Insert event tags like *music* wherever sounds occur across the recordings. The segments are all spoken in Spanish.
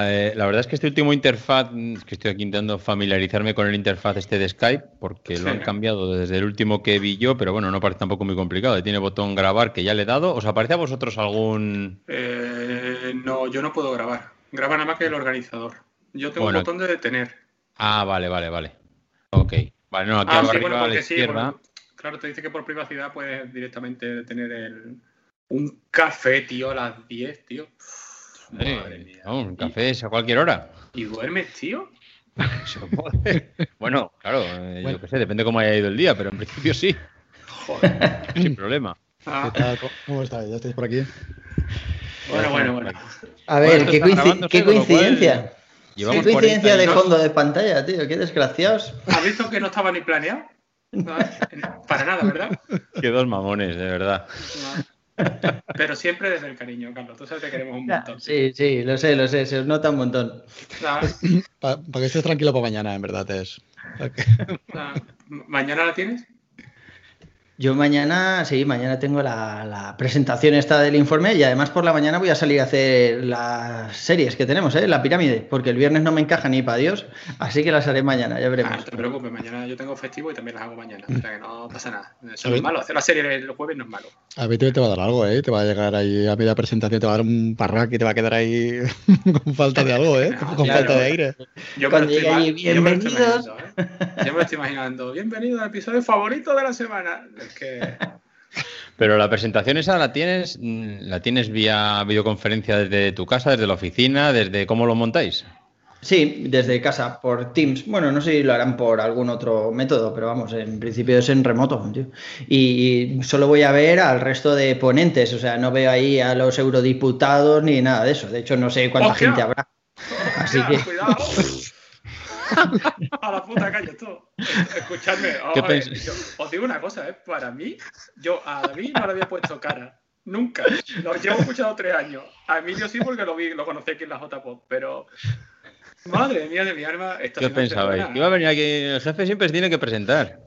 Eh, la verdad es que este último interfaz, es que estoy aquí intentando familiarizarme con el interfaz este de Skype, porque lo han cambiado desde el último que vi yo, pero bueno, no parece tampoco muy complicado. Tiene botón grabar que ya le he dado. ¿Os aparece a vosotros algún...? Eh, no, yo no puedo grabar. Graba nada más que el organizador. Yo tengo un botón de detener. Ah, vale, vale, vale. Ok. Vale, no, aquí ah, arriba a la izquierda... claro, te dice que por privacidad puedes directamente detener el... un café, tío, a las 10, tío. Madre un café es a cualquier hora. ¿Y duermes, tío? *laughs* bueno, claro, eh, yo qué sé, depende cómo haya ido el día, pero en principio sí. Joder. *laughs* Sin problema. Ah. ¿Cómo estáis? ¿Ya estáis por aquí? Bueno, bueno, bueno. A ver, qué, coincidencia. Qué coincidencia de fondo de pantalla, tío. Qué desgraciados. ¿Has visto que no estaba ni planeado? *laughs* Para nada, ¿verdad? Qué dos mamones, de verdad. Pero siempre desde el cariño, Carlos. Tú sabes que queremos un montón. Sí, sí, lo sé, lo sé. Se os nota un montón. Para que estés tranquilo para mañana, en verdad es. ¿Mañana la tienes? Yo mañana, sí, mañana tengo la, presentación esta del informe y además por la mañana voy a salir a hacer las series que tenemos, ¿eh? La pirámide, porque el viernes no me encaja ni para Dios, así que las haré mañana, ya veremos. Ah, no te preocupes, mañana yo tengo festivo y también las hago mañana, o sea que no pasa nada. Eso no es malo, hacer la serie el jueves no es malo. A ver, te va a dar algo, ¿eh? Te va a llegar ahí a media presentación, te va a dar un parraque y te va a quedar ahí *laughs* con falta de algo, ¿eh? *laughs* con falta de aire. Yo Cuando llegue ahí, bienvenidos. ¿eh? Yo me lo estoy imaginando, bienvenido al episodio favorito de la semana. Es que... *laughs* Pero la presentación esa la tienes, la tienes vía videoconferencia desde tu casa, desde la oficina, desde cómo lo montáis. Sí, desde casa, por Teams. Bueno, no sé si lo harán por algún otro método, pero vamos, en principio es en remoto. Y solo voy a ver al resto de ponentes, o sea, no veo ahí a los eurodiputados ni nada de eso. De hecho, no sé cuánta gente habrá. *laughs* Así que. *laughs* a la puta calle todo. Escuchadme, os digo una cosa, ¿eh? para mí, yo a David no le había puesto cara. Nunca. Lo llevo escuchado tres años. A Emilio sí porque lo vi, lo conocí aquí en la JPOP, pero madre mía de mi arma. ¿Qué pensabais? Iba a venir aquí, el jefe siempre se tiene que presentar.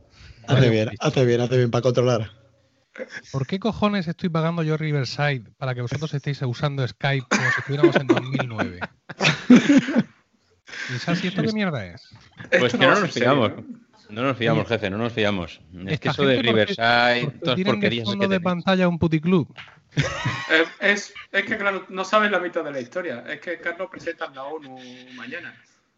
Hace bien, hace bien, hace bien para controlar. ¿Por qué cojones estoy pagando yo Riverside para que vosotros estéis usando Skype como si estuviéramos en 2009? *laughs* ¿Y esto qué mierda es? Pues que no nos fiamos. No nos fiamos, jefe, no nos fiamos. Es que eso de Riverside, todas porquerías. fondo de pantalla un puticlub? *laughs* Eh, es, es, que, claro, no sabes la mitad de la historia. Es que Carlos presenta en la ONU mañana.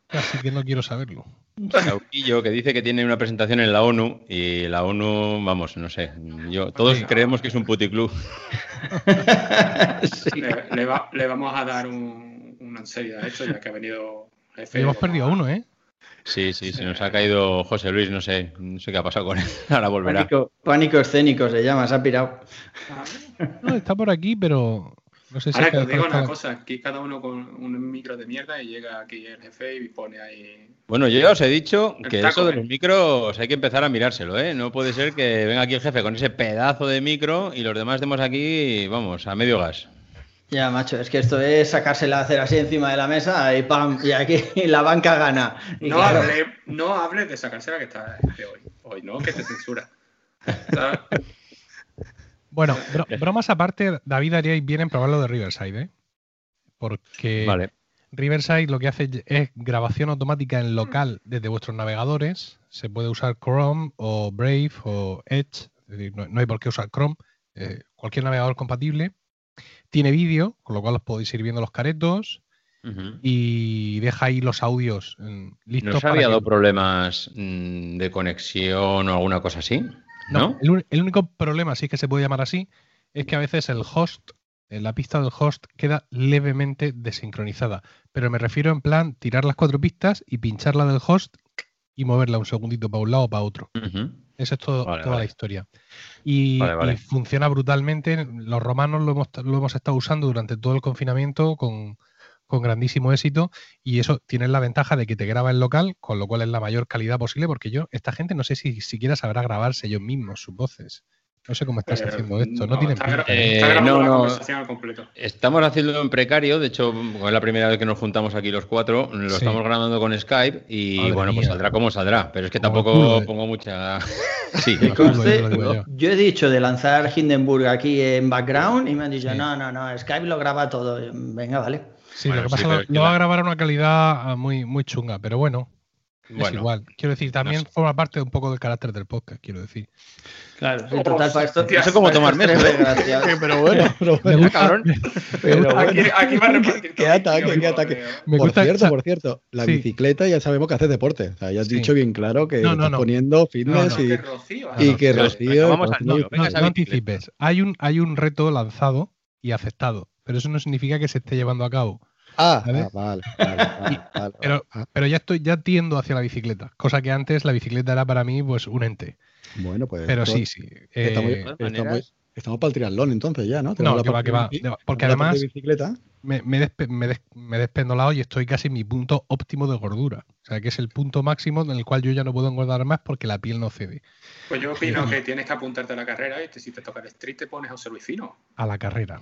Así que no quiero saberlo. Sauquillo que dice que tiene una presentación en la ONU y la ONU, vamos, no sé, yo todos creemos que es un puticlub. *laughs* sí. le, le, vamos a dar un, una serie de hecho, ya que ha venido hemos perdido uno, ¿eh? Sí, sí, se nos ha caído José Luis, no sé, no sé qué ha pasado con él. *laughs* Ahora volverá. Pánico, escénico se llama, se ha pirado. No, está por aquí, pero no sé si. Ahora que os digo una cosa, aquí cada uno con un micro de mierda y llega aquí el jefe y pone ahí. Bueno, yo ya os he dicho que eso de los micros hay que empezar a mirárselo, ¿eh? No puede ser que venga aquí el jefe con ese pedazo de micro y los demás estemos aquí, vamos, a medio gas. Ya, macho, es que esto es sacársela a hacer así encima de la mesa y pam, y aquí *laughs* la banca gana. no, hable, no hable de sacársela que está de hoy. Hoy no, que te censura. bueno, bromas aparte, David haríais bien en probarlo de Riverside, ¿eh? Porque Riverside lo que hace es grabación automática en local desde vuestros navegadores. Se puede usar Chrome o Brave o Edge, no, hay por qué usar Chrome, eh, cualquier navegador compatible tiene vídeo, con lo cual os podéis ir viendo los caretos. Y deja ahí los audios mm, listos. ¿No os había dado problemas mm, de conexión o alguna cosa así? No, El, único problema, sí que se puede llamar así, es que a veces el host, eh, la pista del host queda levemente desincronizada. Pero me refiero en plan tirar las cuatro pistas y pincharla del host y moverla un segundito para un lado o para otro. Esa es toda la historia. Y, funciona brutalmente. Los romanos lo hemos, lo hemos, estado usando durante todo el confinamiento con, grandísimo éxito. Y eso tiene la ventaja de que te graba en local, con lo cual es la mayor calidad posible, porque yo, esta gente no sé si siquiera sabrá grabarse ellos mismos sus voces. No sé cómo estás haciendo esto. No, tiene está, eh, no, no. Estamos haciéndolo en precario. De hecho, es la primera vez que nos juntamos aquí los cuatro. Lo estamos grabando con Skype y bueno, pues saldrá como saldrá. Pero es que tampoco pongo mucha. *laughs* sí, yo. he dicho de lanzar Hindenburg aquí en background y me han dicho, no, no, no, Skype lo graba todo. Venga, vale. Sí, lo que pasa es que lo va a grabar a una calidad muy, muy chunga, pero bueno, es igual. Quiero decir, también forma parte un poco del carácter del podcast, quiero decir. Claro, en total, para esto. No sé cómo tomarme pero bueno, pero bueno. cabrón. Pero aquí, aquí, va a repartir. Qué ataque, qué ataque. por cierto, por cierto, la bicicleta ya sabemos que hace deporte. O sea, ya has dicho bien claro que estás poniendo fitness y, que rocío, y que Rocío. Vamos al no, anticipes. Hay un, hay un reto lanzado y aceptado, pero eso no significa que se esté llevando a cabo. Ah, ah vale, vale, *laughs* pero, ah. pero, ya estoy, ya tiendo hacia la bicicleta, cosa que antes la bicicleta era para mí pues un ente. Bueno, pues. Pero sí, sí. estamos, estamos, para el triatlón entonces ya, ¿no? No, que va, que va. Porque además me, me, despe, me, me, he despendolado y estoy casi en mi punto óptimo de gordura. O sea, que es el punto máximo en el cual yo ya no puedo engordar más porque la piel no cede. Pues yo opino que tienes que apuntarte a la carrera y si te toca el street te pones a José Luis Fino. A la carrera.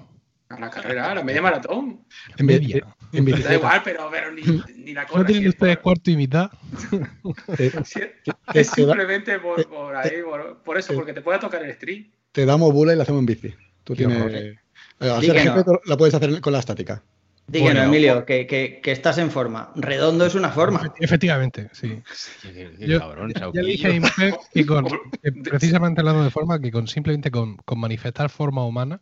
A la carrera, a la media maratón. En media. En da igual, pero, pero ni, ni, la cosa. ¿No tienen ustedes cuarto y mitad? *laughs* es simplemente por, por ahí, por, por, eso, porque te puede tocar el street. Te damos bula y la hacemos en bici. Tú tienes. Eh, hacer no. la puedes hacer con la estática. Díganos, bueno, Emilio, que, que, que, estás en forma. Redondo es una forma. Efectivamente, sí. Yo, cabrón, ya, ya dije a que, con, *laughs* que precisamente hablando de forma, que con simplemente con, con manifestar forma humana,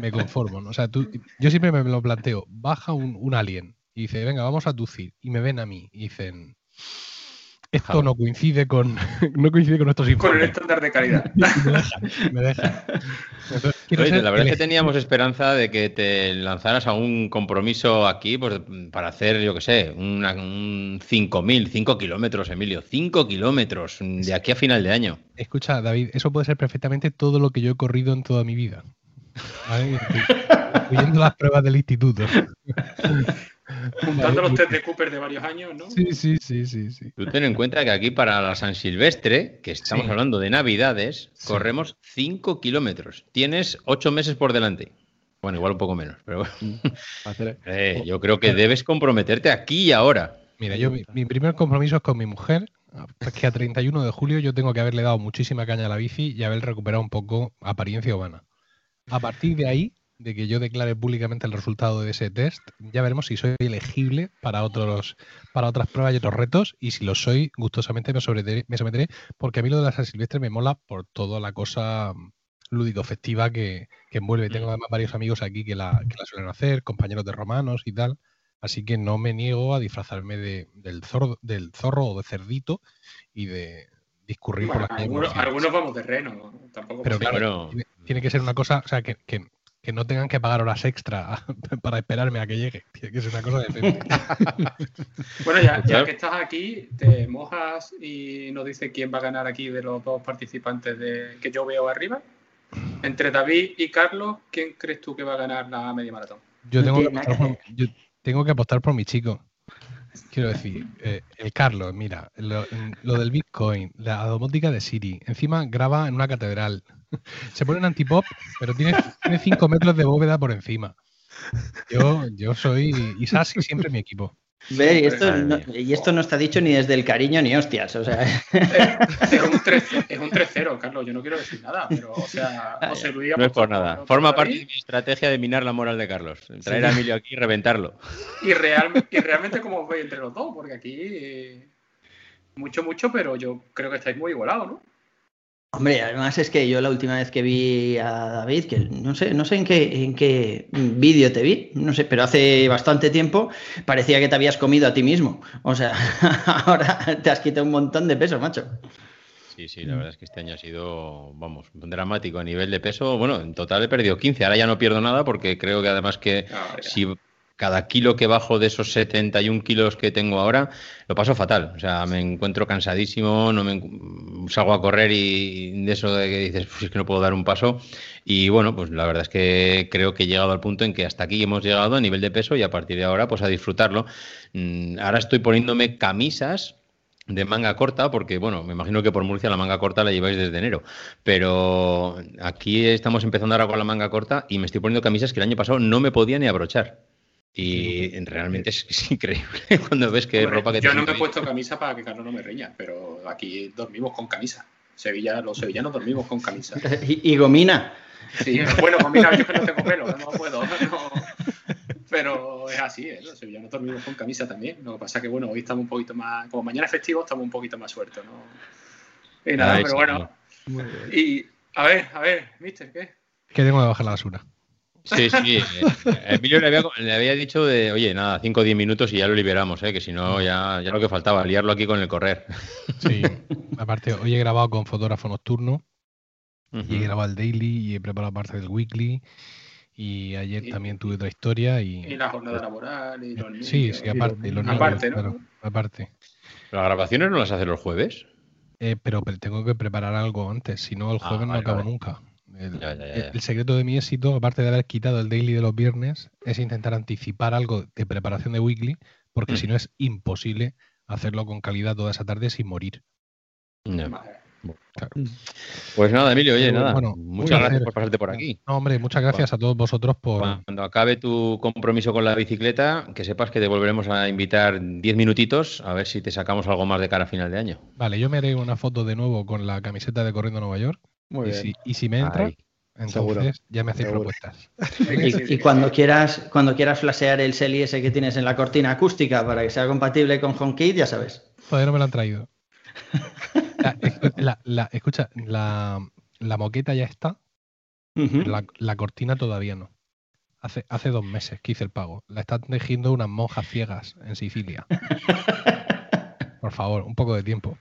me, conformo. ¿no? O sea, tú, yo siempre me lo planteo. Baja un, un, alien y dice, venga, vamos a tucir. Y me ven a mí y dicen, esto no coincide con *laughs* no coincide con nuestros informes. Con el estándar de calidad. *laughs* me deja, Oye, la verdad es que teníamos esperanza de que te lanzaras a un compromiso aquí pues, para hacer, yo qué sé, una, un 5.000, 5 kilómetros, Emilio, 5 kilómetros de aquí a final de año. Escucha, David, eso puede ser perfectamente todo lo que yo he corrido en toda mi vida. Incluyendo las pruebas del instituto. Juntando los test de Cooper de varios años, ¿no? Sí, sí, sí, sí, sí. Tú ten en cuenta que aquí para la San Silvestre, que estamos hablando de Navidades, corremos 5 kilómetros. Tienes 8 meses por delante. Bueno, igual un poco menos, pero bueno. Mm, *laughs* eh, yo creo que debes comprometerte aquí y ahora. Mira, yo mi, primer compromiso es con mi mujer, que a 31 de julio yo tengo que haberle dado muchísima caña a la bici y haber recuperado un poco apariencia humana. A partir de ahí, de que yo declare públicamente el resultado de ese test, ya veremos si soy elegible para otros para otras pruebas y otros retos y si lo soy, gustosamente me someteré, me someteré porque a mí lo de la San Silvestre me mola por toda la cosa lúdico-festiva que, envuelve. Tengo mm. además varios amigos aquí que la, que la suelen hacer, compañeros de romanos y tal. Así que no me niego a disfrazarme de, del, zorro, del zorro o de cerdito y de discurrir por la calle. Algunos, vamos de reno, tampoco. Pero claro, tiene, que ser una cosa, o sea, que, que, que no tengan que pagar horas extra *laughs* para esperarme a que llegue. Tiene que ser una cosa de *laughs* Bueno, ya, ya, que estás aquí, te mojas y nos dice quién va a ganar aquí de los dos participantes de, que yo veo arriba. Entre David y Carlos, ¿quién crees tú que va a ganar la media maratón? Yo tengo, que apostar, por, yo tengo que apostar por mi chico. Quiero decir, eh, el Carlos, mira, lo, del Bitcoin, la domótica de Siri, encima graba en una catedral, *laughs* se pone un antipop, pero tiene 5 metros de bóveda por encima. Yo, yo soy Isasi siempre mi equipo. Ve, y, esto no, y esto no está dicho ni desde el cariño ni hostias, o sea. Es un *laughs* 3-0, Carlos, yo no quiero decir nada, pero, o sea, José Luis No es por nada. Forma parte de mi estrategia de minar la moral de Carlos. Traer a Emilio aquí y reventarlo. Y, real, y realmente, como os veis entre los dos, porque aquí. Eh, mucho, mucho, pero yo creo que estáis muy igualados, ¿no? Hombre, además es que yo la última vez que vi a David, que no sé, no sé en qué, en qué vídeo te vi, no sé, pero hace bastante tiempo parecía que te habías comido a ti mismo. O sea, *laughs* ahora te has quitado un montón de peso, macho. Sí, sí, la verdad es que este año ha sido, vamos, dramático a nivel de peso. Bueno, en total he perdido 15, ahora ya no pierdo nada porque creo que además que ah, si cada kilo que bajo de esos 71 kilos que tengo ahora, lo paso fatal. O sea, me encuentro cansadísimo, no me salgo a correr y de eso de que dices, pues es que no puedo dar un paso. Y bueno, pues la verdad es que creo que he llegado al punto en que hasta aquí hemos llegado a nivel de peso y a partir de ahora, pues a disfrutarlo. Mm, ahora estoy poniéndome camisas de manga corta, porque bueno, me imagino que por Murcia la manga corta la lleváis desde enero, pero aquí estamos empezando ahora con la manga corta y me estoy poniendo camisas que el año pasado no me podía ni abrochar. Y realmente es, increíble *laughs* cuando ves que ropa que Yo no me he puesto camisa para que Carlos no me reña, pero aquí dormimos con camisa. Sevilla, los sevillanos dormimos con camisa. *laughs* ¿Y, gomina? Sí, bueno, gomina yo que no tengo pelo, no puedo. pero es así, ¿eh? los sevillanos dormimos con camisa también. Lo que pasa es que, bueno, hoy estamos un poquito más, como mañana es festivo, estamos un poquito más sueltos, ¿no? Y nada, pero bueno. Y, a ver, a ver, mister, ¿qué? Que tengo que bajar la basura. Sí, sí. Eh, Emilio le había, dicho de, oye, nada, 5 o 10 minutos y ya lo liberamos, ¿eh? que si no, ya, ya lo que faltaba, liarlo aquí con el correr. *laughs* Sí, aparte, hoy he grabado con fotógrafo nocturno, y he grabado el daily, y he preparado parte del weekly, y ayer también tuve otra historia. Y, y la jornada laboral, y los niños. Sí, sí, aparte. Los aparte, ¿no? aparte. ¿Las grabaciones no las hace los jueves? Eh, pero, tengo que preparar algo antes, si no, el ah, jueves no acabo nunca. El, secreto de mi éxito, aparte de haber quitado el daily de los viernes, es intentar anticipar algo de preparación de weekly, porque mm. si no es imposible hacerlo con calidad toda esa tarde sin morir. Pues nada, Emilio, oye, nada. muchas gracias por pasarte por aquí. No, hombre, muchas gracias a todos vosotros por. Cuando acabe tu compromiso con la bicicleta, que sepas que te volveremos a invitar 10 minutitos a ver si te sacamos algo más de cara a final de año. Vale, yo me haré una foto de nuevo con la camiseta de Corriendo Nueva York y, Si, y si me entra, entonces ya me hacéis propuestas. *laughs* Y, cuando quieras, cuando quieras flashear el ese que tienes en la cortina acústica para que sea compatible con HomeKit, ya sabes. Todavía no me lo han traído. *laughs* la, escucha, la, moqueta ya está. la, la, cortina todavía no. Hace, hace dos meses que hice el pago. La están tejiendo unas monjas ciegas en Sicilia. *laughs* Por favor, un poco de tiempo.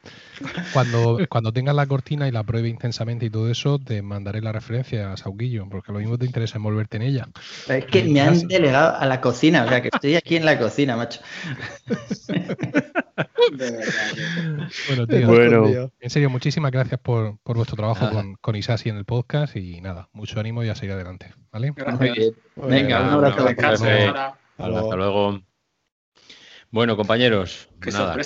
Cuando, *laughs* cuando tengas la cortina y la pruebe intensamente y todo eso, te mandaré la referencia a Sauquillo, porque lo mismo te interesa envolverte en ella. Es que me han delegado a la cocina, o sea que estoy aquí en la cocina, macho. *laughs* bueno, tío, en serio, muchísimas gracias por, vuestro trabajo con, con, Isasi en el podcast y nada, mucho ánimo y a seguir adelante. ¿vale? Venga, un abrazo. Hasta luego. Bueno, compañeros, nada,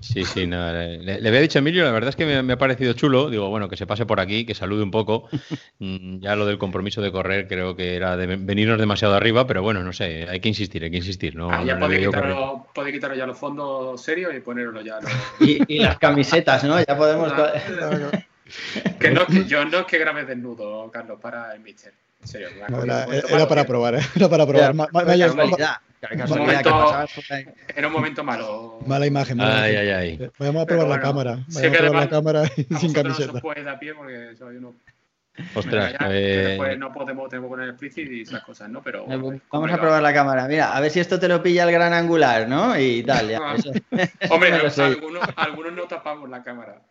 Sí, sí, nada. Le, había dicho a Emilio, la verdad es que me, ha parecido chulo. Digo, bueno, que se pase por aquí, que salude un poco. *laughs* Mm, ya lo del compromiso de correr creo que era de venirnos demasiado arriba, pero bueno, no sé, hay que insistir, hay que insistir. No, ah, ya puede, quitarlo, ya los fondos serios y ponerlo ya. Y, las camisetas, ¿no? Ya podemos. *laughs* que no, que yo no es que grabe desnudo, Carlos, para el Mitchell. En serio, era, para probar, ¿eh? Era para probar. Era un momento malo. Mala imagen. ay, ay, ay. Vamos a probar la cámara. Vamos a probar la cámara *laughs* sin camiseta. No se puede dar pie porque soy uno. Ostras, eh... después no podemos, tenemos que poner explícito y esas cosas, ¿no? Pero vamos a probar la cámara. Mira, a ver si esto te lo pilla el gran angular, ¿no? Y tal, ya. *laughs* Hombre, *laughs* algunos, algunos no tapamos la cámara.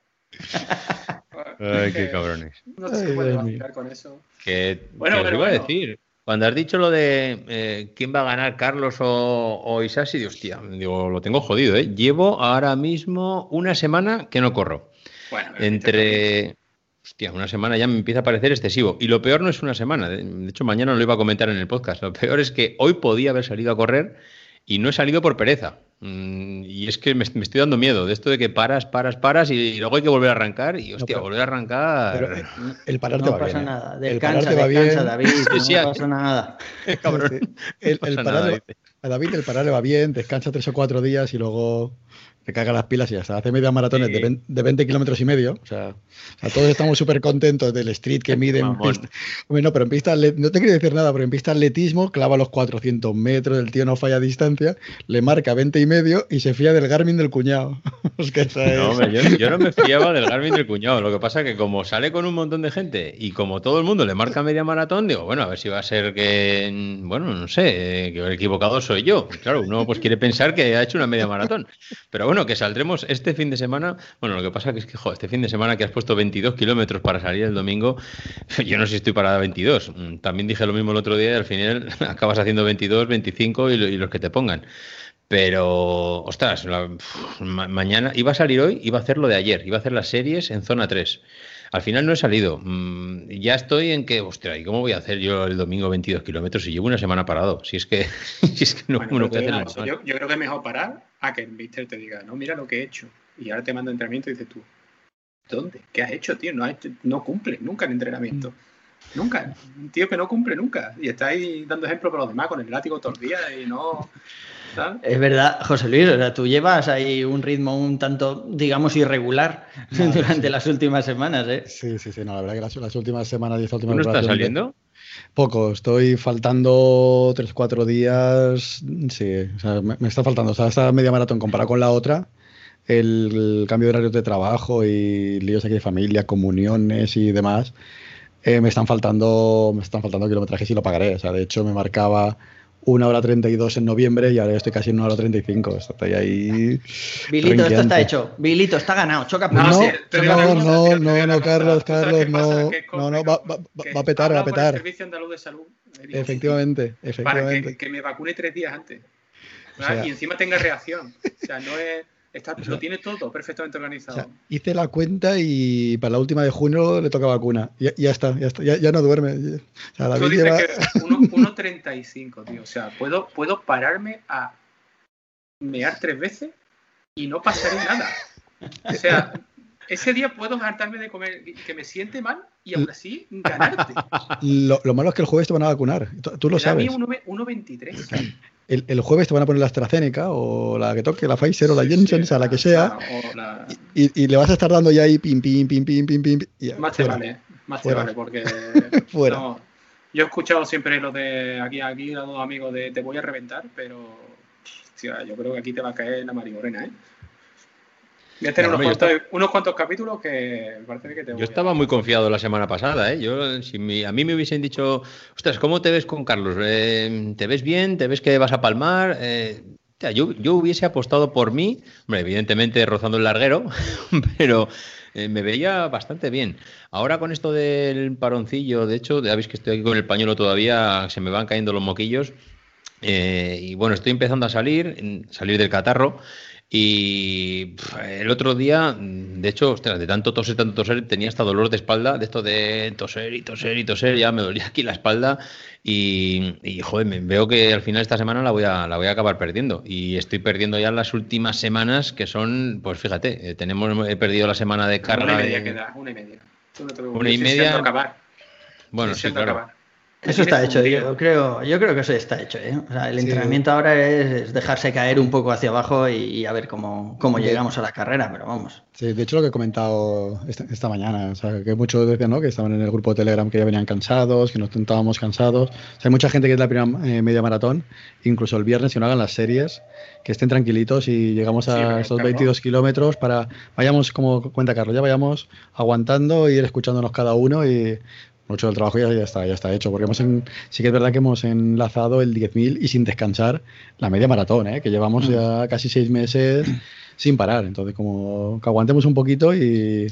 Ay, qué cabrones. No se puede vacilar con eso. Que, bueno, pero iba a decir. Cuando has dicho lo de eh, quién va a ganar, Carlos o, o Isasi, digo, hostia, digo, lo tengo jodido, ¿eh? Llevo ahora mismo una semana que no corro. Bueno, Entre. Hostia, una semana ya me empieza a parecer excesivo. Y lo peor no es una semana. De hecho, mañana lo iba a comentar en el podcast. Lo peor es que hoy podía haber salido a correr y no he salido por pereza. Mm, y es que me, estoy dando miedo de esto de que paras, paras, paras y, luego hay que volver a arrancar y hostia, volver a arrancar. Pero el parar no pasa nada. Descansa, descansa, David. no pasa nada. El, el, parar, a David el parar le va bien, descansa tres o cuatro días y luego te caga las pilas y ya está. Hace media maratones de, 20, kilómetros y medio. O sea, todos estamos súper contentos del street que *laughs* mide en pista. Bueno, pero en pista, no te quiero decir nada, pero en pista atletismo clava los 400 metros, el tío no falla a distancia, le marca 20 y medio y se fía del Garmin del cuñado. *laughs* no, yo, no me fiaba del Garmin del cuñado. Lo que pasa es que como sale con un montón de gente y como todo el mundo le marca media maratón, digo, bueno, a ver si va a ser que, bueno, no sé, que el equivocado soy yo. Claro, uno pues quiere pensar que ha hecho una media maratón. Pero bueno, que saldremos este fin de semana. Bueno, lo que pasa es que, este fin de semana que has puesto 22 kilómetros para salir el domingo, *laughs* yo no sé si estoy para 22. Mm, también dije lo mismo el otro día y al final *laughs* acabas haciendo 22, 25 y, los que te pongan. Pero, ostras, mañana iba a salir hoy, iba a hacer lo de ayer, iba a hacer las series en zona 3. Al final no he salido. Mm, ya estoy en que, ostras, ¿y cómo voy a hacer yo el domingo 22 kilómetros si llevo una semana parado? Si es que, *laughs* si es que no, yo, yo, creo que es mejor parar a que el mister te diga, no, mira lo que he hecho. Y ahora te manda entrenamiento y dices tú, ¿dónde? ¿Qué has hecho, tío? No, no cumple nunca el entrenamiento. Mm. Nunca. Un tío que no cumple nunca. Y está ahí dando ejemplo para los demás con el látigo todos los días y no. Es verdad, José Luis, o sea, tú llevas ahí un ritmo un tanto, digamos, irregular *laughs* durante las últimas semanas, ¿eh? Sí, sí, sí, no, la verdad que las, las últimas semanas, diez últimas ¿No está saliendo? Poco, estoy faltando tres, cuatro días, sí, o sea, me, está faltando, o sea, esta media maratón comparada con la otra, el, cambio de horarios de trabajo y líos aquí de familia, comuniones y demás, eh, me están faltando, me están faltando kilometrajes y lo pagaré, o sea, de hecho me marcaba una hora 32 en noviembre y ahora estoy casi en una hora 35. Estoy ahí. Bilito, esto está hecho. Bilito, está ganado. Choca no, no, no, no, no, no, Carlos, Carlos, no. No, no, va, va, va a petar, va a petar. El Servicio Andaluz de Salud. Efectivamente, efectivamente. Para que, que, me vacune tres días antes. O sea, y encima tenga reacción. O sea, no es lo tiene todo perfectamente organizado. hice la cuenta y para la última de junio le toca vacuna. Ya, ya está, ya está, ya, no duerme. O sea, dices que 1.35, *laughs* tío. O sea, puedo, puedo pararme a mear tres veces y no pasaría nada. O sea, ese día puedo hartarme de comer, que me siente mal y aún así ganarte. Lo, lo malo es que el jueves te van a vacunar. Tú, lo sabes. A mí 1.23 el, jueves te van a poner la AstraZeneca o la que toque, la Pfizer o la Jensen, o la que sea, y, le vas a estar dando ya ahí pim, pim, pim, pim, pim, pim. más te vale, más te vale, porque *laughs* yo he escuchado siempre lo de aquí, aquí, a dos amigos de te voy a reventar, pero yo creo que aquí te va a caer la marigorena, ¿eh? Voy a tener unos, cuantos, capítulos que parece que te Yo estaba muy confiado la semana pasada, ¿eh? Yo, si a mí me hubiesen dicho, ostras, ¿cómo te ves con Carlos? Eh, ¿Te ves bien? ¿Te ves que vas a palmar? Eh, yo, yo, hubiese apostado por mí, hombre, evidentemente rozando el larguero, *laughs* pero eh, me veía bastante bien. Ahora con esto del paroncillo, de hecho, ya veis que estoy aquí con el pañuelo todavía, se me van cayendo los moquillos. y bueno, estoy empezando a salir, salir del catarro. Y el otro día, de hecho, de tanto toser, tanto toser, tenía hasta dolor de espalda, de esto de toser y toser y toser, ya me dolía aquí la espalda y, joder, me veo que al final esta semana la voy, a, la voy a acabar perdiendo. Y estoy perdiendo ya las últimas semanas que son, pues fíjate, eh, tenemos, he perdido la semana de carga. Una y media queda, una y media. una y media. Acabar. Bueno, sí, claro. Eso está hecho, yo creo, yo creo que eso está hecho. ¿eh? O sea, el entrenamiento ahora es dejarse caer un poco hacia abajo y, a ver cómo, cómo llegamos a la carrera, pero vamos. Sí, de hecho lo que he comentado esta, mañana, o sea, que muchos decían ¿no? que estaban en el grupo de Telegram que ya venían cansados, que nos sentábamos cansados. O sea, hay mucha gente que es la primera eh, media maratón, incluso el viernes, si no hagan las series, que estén tranquilitos y llegamos a estos 22 kilómetros para, vayamos, como cuenta Carlos, ya vayamos aguantando, ir escuchándonos cada uno y mucho del trabajo ya, ya, está, ya está hecho, porque hemos sí que es verdad que hemos enlazado el 10.000 y sin descansar la media maratón, ¿eh? que llevamos mm. ya casi seis meses sin parar. Entonces, como que aguantemos un poquito y,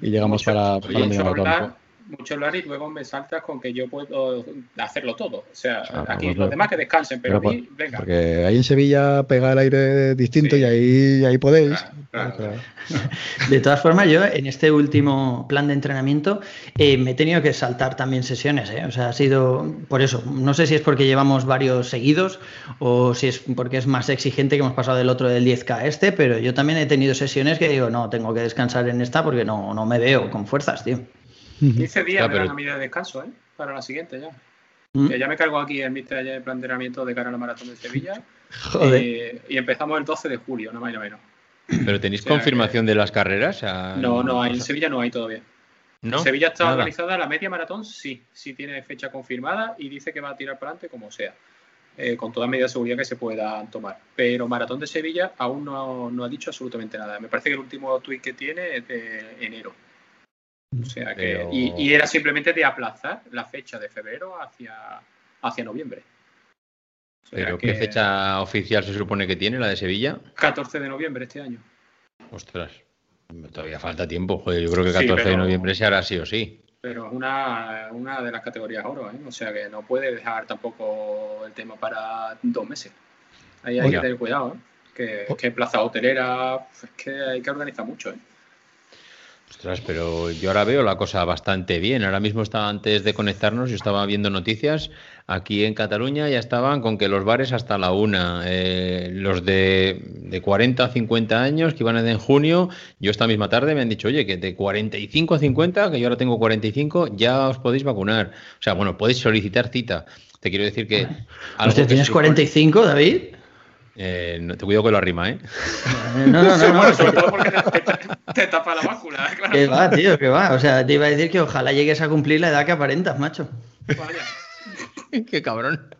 llegamos para, para la media maratón mucho hablar y luego me saltas con que yo puedo hacerlo todo. O sea, ah, aquí pues los demás que descansen, pero, a mí, venga. Porque ahí en Sevilla pega el aire distinto y ahí, ahí podéis. *laughs* De todas formas, yo en este último plan de entrenamiento eh, me he tenido que saltar también sesiones. ¿eh? O sea, ha sido por eso. No sé si es porque llevamos varios seguidos o si es porque es más exigente que hemos pasado del otro del 10K a este, pero yo también he tenido sesiones que digo, no, tengo que descansar en esta porque no, no me veo con fuerzas, tío. 15 días me dan a medida de descanso, ¿eh? Para la siguiente ya. Mm. ya me cargo aquí el míster de planteamiento de cara a la maratón de Sevilla. *laughs* Joder. y empezamos el 12 de julio, no más no menos. ¿Pero tenéis confirmación de las carreras? No, no, en Sevilla no hay todavía. ¿No? En Sevilla está organizada la media maratón, sí, sí tiene fecha confirmada y dice que va a tirar para adelante como sea, eh, con toda medida de seguridad que se puedan tomar. Pero Maratón de Sevilla aún no, no ha dicho absolutamente nada. Me parece que el último tuit que tiene es de enero. O sea que, y, era simplemente de aplazar la fecha de febrero hacia, hacia noviembre. ¿Pero qué fecha oficial se supone que tiene la de Sevilla? 14 de noviembre este año. Ostras, todavía falta tiempo. Joder, yo creo que 14 de noviembre se hará sí o sí. Pero es una, una de las categorías oro, ¿eh? O sea que no puede dejar tampoco el tema para dos meses. Ahí hay que tener cuidado, ¿eh? Que, que plaza hotelera, es que hay que organizar mucho, ¿eh? Ostras, pero yo ahora veo la cosa bastante bien. Ahora mismo estaba antes de conectarnos, yo estaba viendo noticias. Aquí en Cataluña ya estaban con que los bares hasta la una, eh, los de, de 40 a 50 años que iban a ir en junio, yo esta misma tarde me han dicho, oye, que de 45 a 50, que yo ahora tengo 45, ya os podéis vacunar. O sea, bueno, podéis solicitar cita. Te quiero decir que... ¿Usted tienes 45, David? Eh, no, te cuido que lo arrima, ¿eh? No, no, no. no, sobre todo porque te, te, tapa la mácula. *laughs* Claro. Que va, tío, que va. O sea, te iba a decir que ojalá llegues a cumplir la edad que aparentas, macho. Vaya. *laughs* Qué cabrón.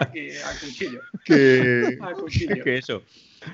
Aquí, a cuchillo. Que, A cuchillo. que eso.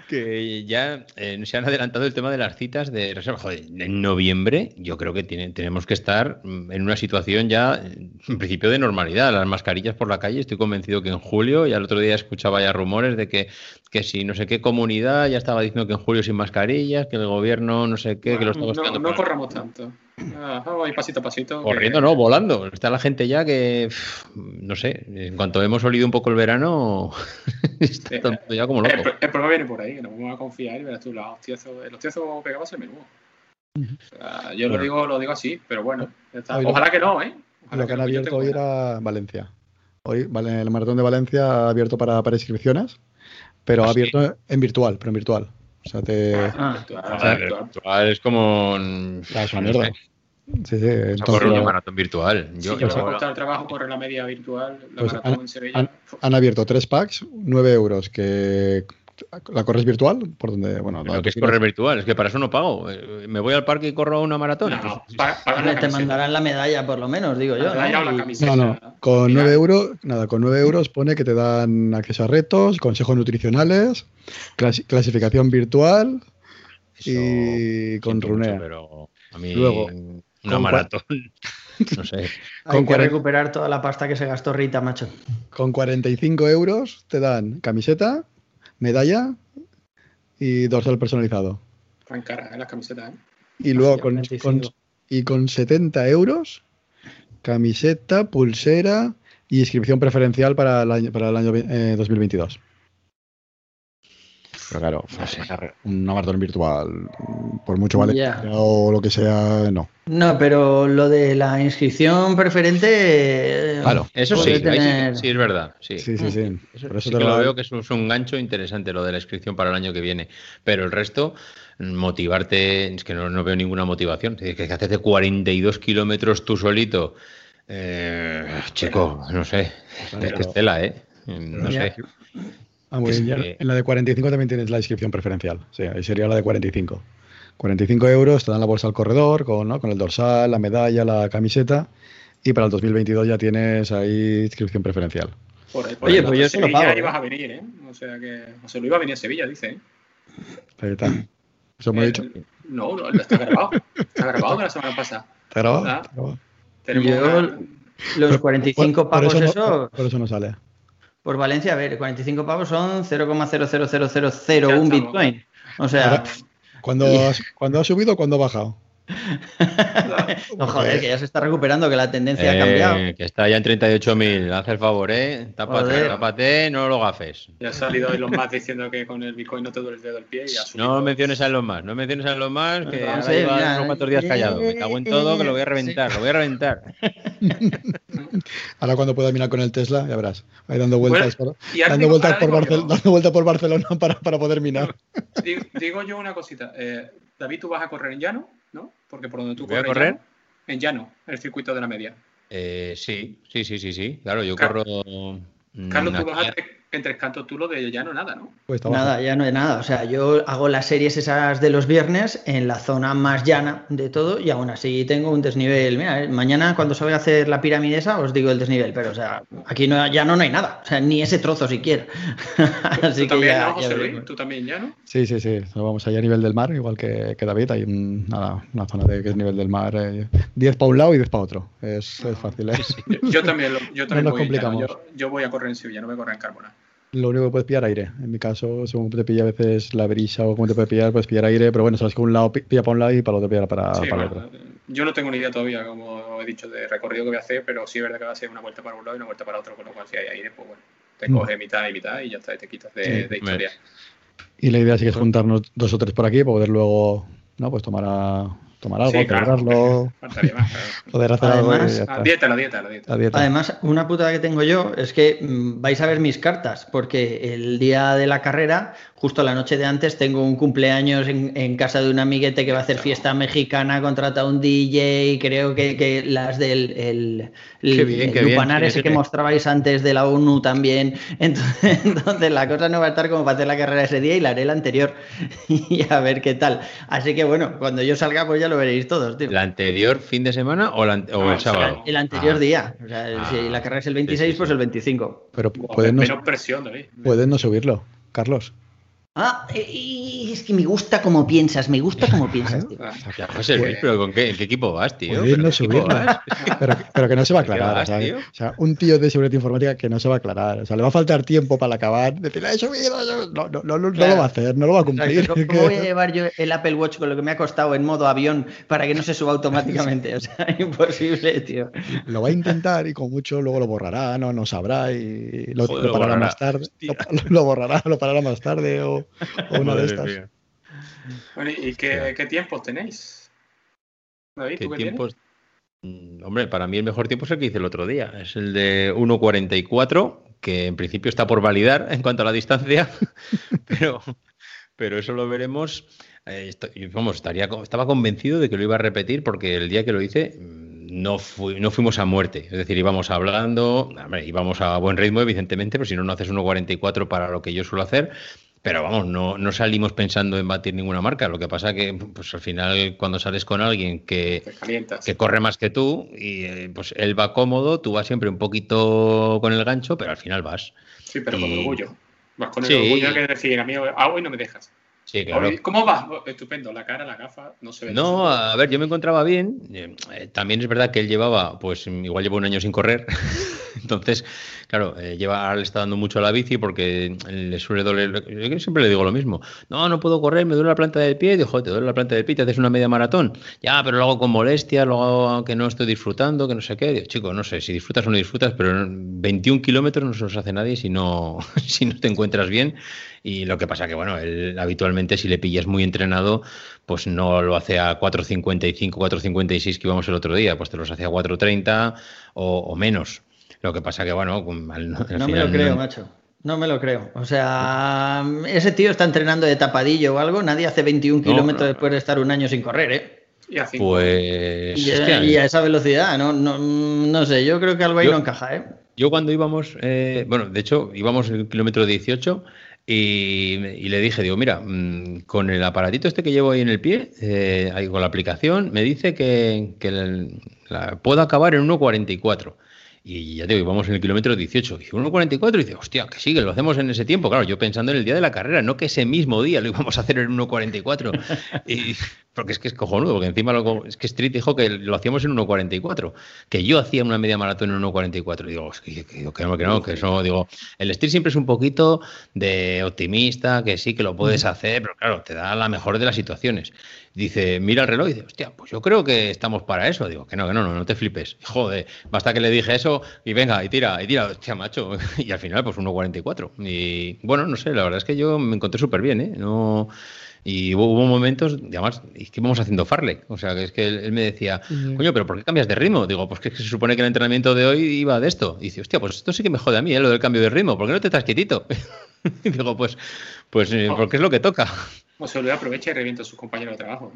Que ya eh, se han adelantado el tema de las citas de reserva. Joder, en noviembre yo creo que tenemos que estar mm, en una situación ya, en principio, de normalidad. Las mascarillas por la calle, estoy convencido que en julio, y al otro día escuchaba ya rumores de que, que si no sé qué comunidad ya estaba diciendo que en julio sin mascarillas, que el gobierno no sé qué, que lo está no, no corramos tanto. Ah, ir pasito a pasito. que- Corriendo, no, volando. Está la gente ya que, no sé, en cuanto hemos olido un poco el verano, *laughs* está el mundo ya como El, loco. el problema viene por ahí, que nos vamos a confiar y verás tú, los hostiazos, el hostiozo pegado va a ser menudo. O sea, yo lo digo, lo digo así, pero bueno, está. Ojalá que no, ¿eh? Ojalá Lo que han abierto hoy era Valencia. Hoy, vale, el maratón de Valencia ha abierto para, para inscripciones, pero ¿Ah, ha sí? abierto en virtual, pero en virtual. O sea, te. Ah, Virtual, Joder, virtual. virtual es como. Ah, es una mierda. Sí, sí. Entonces, un maratón virtual. Si Yo, yo yo- me el trabajo, correr la media virtual, la Pues maratón han- en Sevilla. han- han abierto tres packs, 9 euros, que la corres virtual, por donde, bueno, que es correr virtual, es que para eso no pago. Eh, Me voy al parque y corro una. No, Hombre, te camiseta. mandarán la medalla, por lo menos, digo yo. La medalla o ¿no? la Y- camiseta. No, no, con Mira, 9 euros, nada, con 9 euros pone que te dan acceso a retos, consejos nutricionales, clasi- clasificación virtual eso y con mucho, runea. pero a mí Luego, una maratón, *laughs* no sé. Hay Con que recuperar toda la pasta que se gastó Rita, macho. Con 45 euros te dan camiseta, medalla y dorsal personalizado. Caras, ¿eh? las camisetas, ¿eh? Y luego con, 45. con- y con 70 euros, camiseta, pulsera y inscripción preferencial para el año, para el año eh, 2022. Pero claro, pues, una maratón virtual, por mucho vale Ya. o lo que sea, no. No, pero lo de la inscripción preferente. eh, Claro, Eso sí, ahí sí, tener- sí, es verdad. Sí, Sí, sí, sí. Eso Por eso sí te que lo veo que es un, es un gancho interesante lo de la inscripción para el año que viene. Pero el resto, motivarte, es que no, no veo ninguna motivación. Es decir, que haces de 42 kilómetros tú solito. Eh, chico, no sé. Es que es tela, ¿eh? No Ya. sé. Ah, muy bien, ya que- En la de 45 también tienes la inscripción preferencial. Sí, ahí sería la de 45. 45 euros, te dan la bolsa al corredor con, ¿no? con el dorsal, la medalla, la camiseta. Y para el 2022 ya tienes ahí inscripción preferencial. Por ahí, por Oye, ahí. pues yo se lo Sevilla pago, ¿eh? ibas a venir, ¿eh? O sea que. O sea, lo iba a venir a Sevilla, dice, ¿eh? Ahí está. Eso me he Eh, dicho. No, no, está grabado. Está grabado de la semana pasada. ¿Está grabado? ¿Está grabado? Tenemos Yo, una- los 45 Por- por pavos, eso no- eso, por- por eso no sale. Por Valencia, a ver, 45 pavos son 0,00001 estamos. Bitcoin. O sea, Ahora- ¿Cuándo, has, ¿Cuándo ha subido o cuándo ha bajado? *laughs* no joder, que ya se está recuperando, que la tendencia ha Eh, cambiado. que está ya en 38.000. Haz el favor, ¿eh? Tápate, Joder. tápate, no lo gafes. Ya ha salido Elon Musk diciendo que con el Bitcoin no te duele el dedo del pie y. No menciones a los más, no menciones a los más, que No ahora lleva unos cuantos días eh, callado. Me cago en todo, que lo voy a reventar, lo voy a reventar. *laughs* Ahora cuando pueda mirar con el Tesla, ya verás. Ahí dando vueltas, Bueno, por, dando vueltas por, digo Barcel- yo. dando vueltas por Barcelona *laughs* para, para poder minar. Digo, digo yo una cosita. Eh, David, tú vas a correr en llano, ¿no? Porque por donde tú ¿Voy a corres. correr? llano, en llano, el circuito de la media. Eh, sí, sí, sí, sí, sí. Claro, yo Car- corro. mm, Carlos, tú vas a a- tres, en tres cantos, tú lo de llano, nada, ¿no? Pues. Nada, ya no hay nada. O sea, yo hago las series esas de los viernes en la zona más llana de todo y aún así tengo un desnivel. Mira, eh, mañana cuando salga a hacer la pirámide esa os digo el desnivel, pero o sea, aquí no, ya no, no hay nada. O sea, ni ese trozo siquiera. *laughs* así tú que también, ya, ¿no, José ya Luis? Tú también llano. Sí, sí, sí. Nos vamos allá a nivel del mar, igual que, que David. Hay un- nada, una zona de que es nivel del mar. eh, 10 para un lado y 10 para otro. Es, es fácil, ¿eh? Yo, yo también, lo- yo también nos voy complicamos. Yo, yo voy a correr en Sevilla, no voy a correr en Carmona. Lo único que puedes pillar aire. En mi caso, según te pilla a veces la brisa o cómo te puede pillar, puedes pillar aire. Pero bueno, sabes que un lado pi- pilla para un lado y para el otro pilla para, Sí, para el otro. yo no tengo ni idea todavía, como he dicho, de recorrido que voy a hacer, pero sí es verdad que va a ser una vuelta para un lado y una vuelta para otro, con lo cual si hay aire, pues bueno, te Mm. coges mitad y mitad y ya está, y te quitas de, Sí. de historia. Y la idea sí que es juntarnos dos o tres por aquí para poder luego, ¿no? Pues tomar a tomar algo, celebrarlo. *laughs* Poder hacer algo. la dieta, la dieta, la dieta. Además, una puta que tengo yo es que mm, vais a ver mis cartas, porque el día de la carrera justo la noche de antes tengo un cumpleaños en, casa de un amiguete que va a hacer fiesta mexicana, contrata un DJ, creo que, las del el, el, ese que mostrabais antes de la ONU también. *laughs* Entonces, la cosa no va a estar como para hacer la carrera ese día y la haré la anterior *laughs* y a ver qué tal. Así que bueno, cuando yo salga pues ya lo veréis todos, ¿La anterior fin de semana o, el ah, sábado? El anterior ah. día. si la carrera es el 26, pues el 25. Pero pueden no, presión, Pueden no subirlo, Carlos. Ah, es que me gusta como piensas, me gusta como piensas, tío. Ya, José Luis, pero ¿con qué, ¿en qué equipo vas, tío? ¿Pero, no *laughs* pero, pero, que no se va a aclarar, ¿sabes? O sea, un tío de seguridad informática que no se va a aclarar. O sea, le va a faltar tiempo para acabar. He subido, no, no, no, no, lo va a hacer, no lo va a cumplir. *laughs* ¿Cómo voy a llevar yo el Apple Watch con lo que me ha costado en modo avión para que no se suba automáticamente? O sea, *laughs* imposible, tío. Lo va a intentar y con mucho luego lo borrará, no, no sabrá y lo, lo parará más tarde. Lo, borrará, lo parará más tarde o o una de estas. ¿Y qué, tiempos tenéis? David, ¿Qué, tiempos? Mm, hombre, para mí el mejor tiempo es el que hice el otro día. Es el de 1.44, que en principio está por validar en cuanto a la distancia, *laughs* pero, pero eso lo veremos. Eh, vamos, estaría, estaba convencido de que lo iba a repetir porque el día que lo hice mm, no, no fuimos a muerte. Es decir, íbamos hablando, íbamos a buen ritmo, evidentemente, pero si no, no haces 1.44 para lo que yo suelo hacer. Pero vamos, no, no, salimos pensando en batir ninguna marca. Lo que pasa que pues al final cuando sales con alguien que, que corre más que tú y eh, pues él va cómodo, tú vas siempre un poquito con el gancho, pero al final vas. Sí, pero con orgullo. Vas con el orgullo que decir, a mí ah, hoy no me dejas. Sí, claro. ¿Cómo vas? Estupendo, la cara, la gafa, no se ve. No, a ver, yo me encontraba bien. Eh, también es verdad que él llevaba, pues igual lleva un año sin correr. *laughs* Entonces, claro, eh, lleva, ahora le está dando mucho a la bici porque le suele doler. Yo siempre le digo lo mismo. No, no puedo correr, me duele la planta del pie. Dijo, te duele la planta del pie, te haces una media maratón. Ya, pero lo hago con molestia, lo hago que no estoy disfrutando, que no sé qué. Digo, chico, no sé si disfrutas o no disfrutas, pero 21 kilómetros no se los hace nadie si no, *laughs* si no te encuentras bien. Y lo que pasa que, bueno, él habitualmente si le pillas muy entrenado, pues no lo hace a 4.55, 4.56 que íbamos el otro día, pues te los hace a 4.30 o, o menos. Lo que pasa que, bueno, no me lo creo, macho. No me lo creo. O sea, ese tío está entrenando de tapadillo o algo. Nadie hace 21 kilómetros después de estar un año sin correr, ¿eh? Y a Pues. Y, a, esa velocidad, no, no, no sé. Yo creo que algo ahí no encaja, ¿eh? Yo cuando íbamos, eh, bueno, de hecho, íbamos el kilómetro 18 y, le dije, digo, mira, mm, con el aparatito este que llevo ahí en el pie, eh, ahí con la aplicación, me dice que, puedo acabar en 1.44. Y ya te digo, vamos en el kilómetro 18. Y 1.44 y dice, hostia, que sí, que lo hacemos en ese tiempo. Claro, yo pensando en el día de la carrera, no que ese mismo día lo íbamos a hacer en 1.44. *laughs* y, porque es que es cojonudo, porque encima lo, es que Street dijo que lo hacíamos en 1.44. Que yo hacía una media maratón en 1.44. Digo, es que, que, que, no, que no, que eso, digo, el Street siempre es un poquito de optimista, que sí, que lo puedes hacer, pero claro, te da la mejor de las situaciones dice, mira el reloj y dice, hostia, pues yo creo que estamos para eso. Digo, que no, que no, no, no te flipes. Joder, basta que le dije eso y venga, y tira, y tira, hostia, macho. *laughs* Y al final, pues 1.44. Y bueno, no sé, la verdad es que yo me encontré súper bien, ¿eh? No... Y hubo, momentos, además, es que íbamos haciendo farle. O sea, que es que él, me decía, coño, pero ¿por qué cambias de ritmo? Digo, pues que, se supone que el entrenamiento de hoy iba de esto. Y dice, hostia, pues esto sí que me jode a mí, ¿eh? lo del cambio de ritmo. ¿Por qué no te estás quietito? *laughs* y digo, pues, pues eh, oh. porque es lo que toca. O se lo aprovecha y revienta a sus compañeros de trabajo.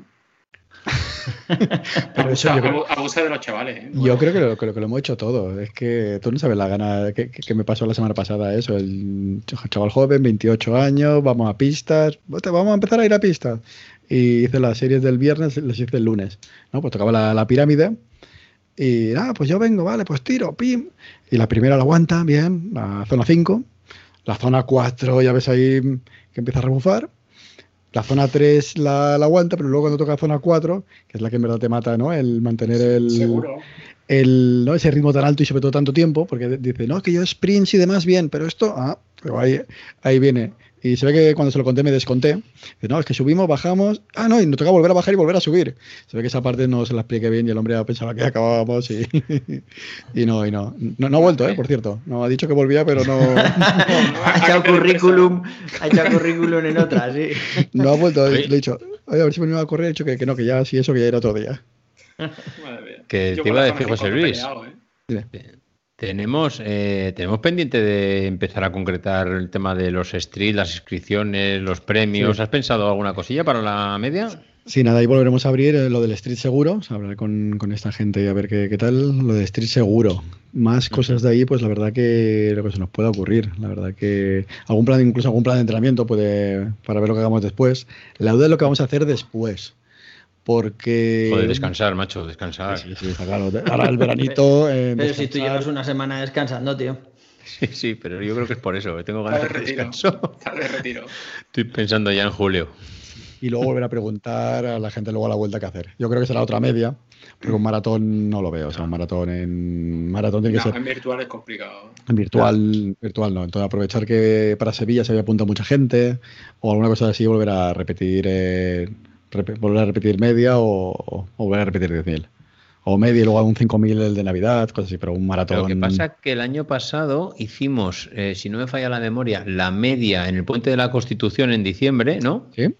*laughs* Pero eso abusa, de los chavales. ¿eh? Yo creo que lo, que lo, hemos hecho todo. Es que tú no sabes la gana que, me pasó la semana pasada. Eso, el chaval joven, 28 años, vamos a pistas. Vamos a empezar a ir a pistas. Y hice las series del viernes, las hice el lunes. ¿no? Pues tocaba la, la pirámide. Y, ah, pues yo vengo, vale, pues tiro, pim. Y la primera la aguanta, bien, la zona 5. La zona 4, ya ves ahí que empieza a rebufar. La zona 3 la, aguanta, pero luego cuando toca la zona 4, que es la que en verdad te mata, ¿no? El mantener el, el ¿no? ese ritmo tan alto y sobre todo tanto tiempo, porque dice, no, que yo sprints y demás bien, pero esto, ah, pero ahí, ahí viene. Y se ve que cuando se lo conté me desconté. no, es que subimos, bajamos. Ah, no, y nos toca volver a bajar y volver a subir. Se ve que esa parte no se la expliqué bien y el hombre pensaba que acabábamos y, *laughs* y no, y no. no. ha vuelto, ¿eh? Por cierto. No, ha dicho que volvía, pero no. *laughs* ha echado currículum, ha echado currículum en otra, sí. No ha vuelto, le he dicho, a ver si me iba a correr, he dicho que, que no, que ya sí, eso que ya era otro día. que te iba a decir José Luis. ¿eh? Tenemos, eh, tenemos pendiente de empezar a concretar el tema de los streets, las inscripciones, los premios. ¿Has pensado alguna cosilla para la media? Sí, nada, ahí volveremos a abrir eh, lo del Street Seguro, o hablar con, esta gente y a ver qué, tal, lo de Street Seguro. Más cosas de ahí, pues la verdad que lo que se nos puede ocurrir, la verdad que algún plan, incluso algún plan de entrenamiento puede, para ver lo que hagamos después. La duda es lo que vamos a hacer después. Porque. Joder, descansar, macho, descansar. Sí, sí, está claro. Ahora el veranito. *laughs* Eh, pero si tú llevas una semana descansando, tío. Sí, sí, pero yo creo que es por eso. Tengo ganas de, descanso. de retiro. Estoy pensando ya en julio. Y luego volver a preguntar a la gente luego a la vuelta qué hacer. Yo creo que será otra media, pero un maratón no lo veo. O sea, un maratón en maratón tiene que ser. En virtual es complicado. En virtual, virtual no. Entonces aprovechar que para Sevilla se había apuntado mucha gente o alguna cosa así, volver a repetir. Eh, volver a repetir media o, volver a repetir 10.000. O media y luego un 5.000 el de Navidad, cosas así, pero un maratón. Lo que pasa es que el año pasado hicimos, eh, si no me falla la memoria, la media en el Puente de la Constitución en diciembre, ¿no? Sí.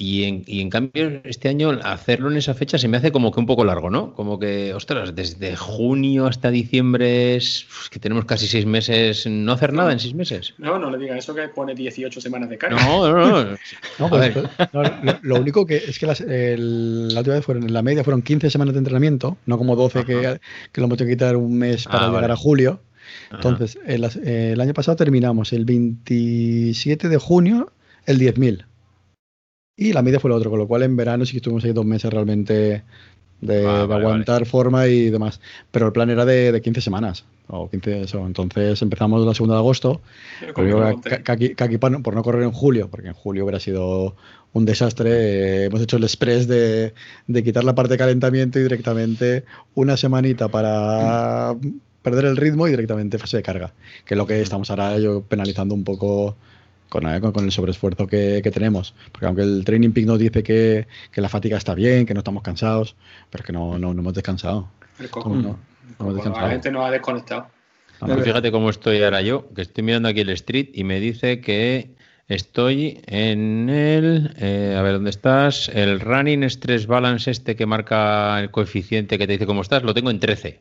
Y en, y en, cambio, este año hacerlo en esa fecha se me hace como que un poco largo, ¿no? Como que, ostras, desde junio hasta diciembre es que tenemos casi seis meses, no hacer nada en seis meses. No, no le diga eso que pone 18 semanas de carga. No, no, no. *laughs* no, pues, lo, único que es que las, la última vez fueron, en la media fueron 15 semanas de entrenamiento, no como 12 que, que, lo hemos tenido que quitar un mes para ah, llegar a julio. Entonces, el, el año pasado terminamos el 27 de junio el 10.000. Y la media fue lo otro, con lo cual en verano sí que estuvimos ahí dos meses realmente de, ah, aguantar forma y demás. Pero el plan era de, de 15 semanas. O 15, eso. Entonces empezamos la segunda de agosto. Por no correr en julio, porque en julio hubiera sido un desastre. Eh, hemos hecho el express de, de, quitar la parte de calentamiento y directamente una semanita para perder el ritmo y directamente fase de carga. Que es lo que estamos ahora yo penalizando un poco eh, con, el sobreesfuerzo que, tenemos. Porque aunque el Training Peak nos dice que, la fatiga está bien, que no estamos cansados, pero es que no, no, hemos descansado. no, La gente no ha desconectado. fíjate cómo estoy ahora yo, que estoy mirando aquí el street y me dice que estoy en el. Eh, a ver, ¿dónde estás? El Running Stress Balance, este que marca el coeficiente que te dice cómo estás, lo tengo en 13.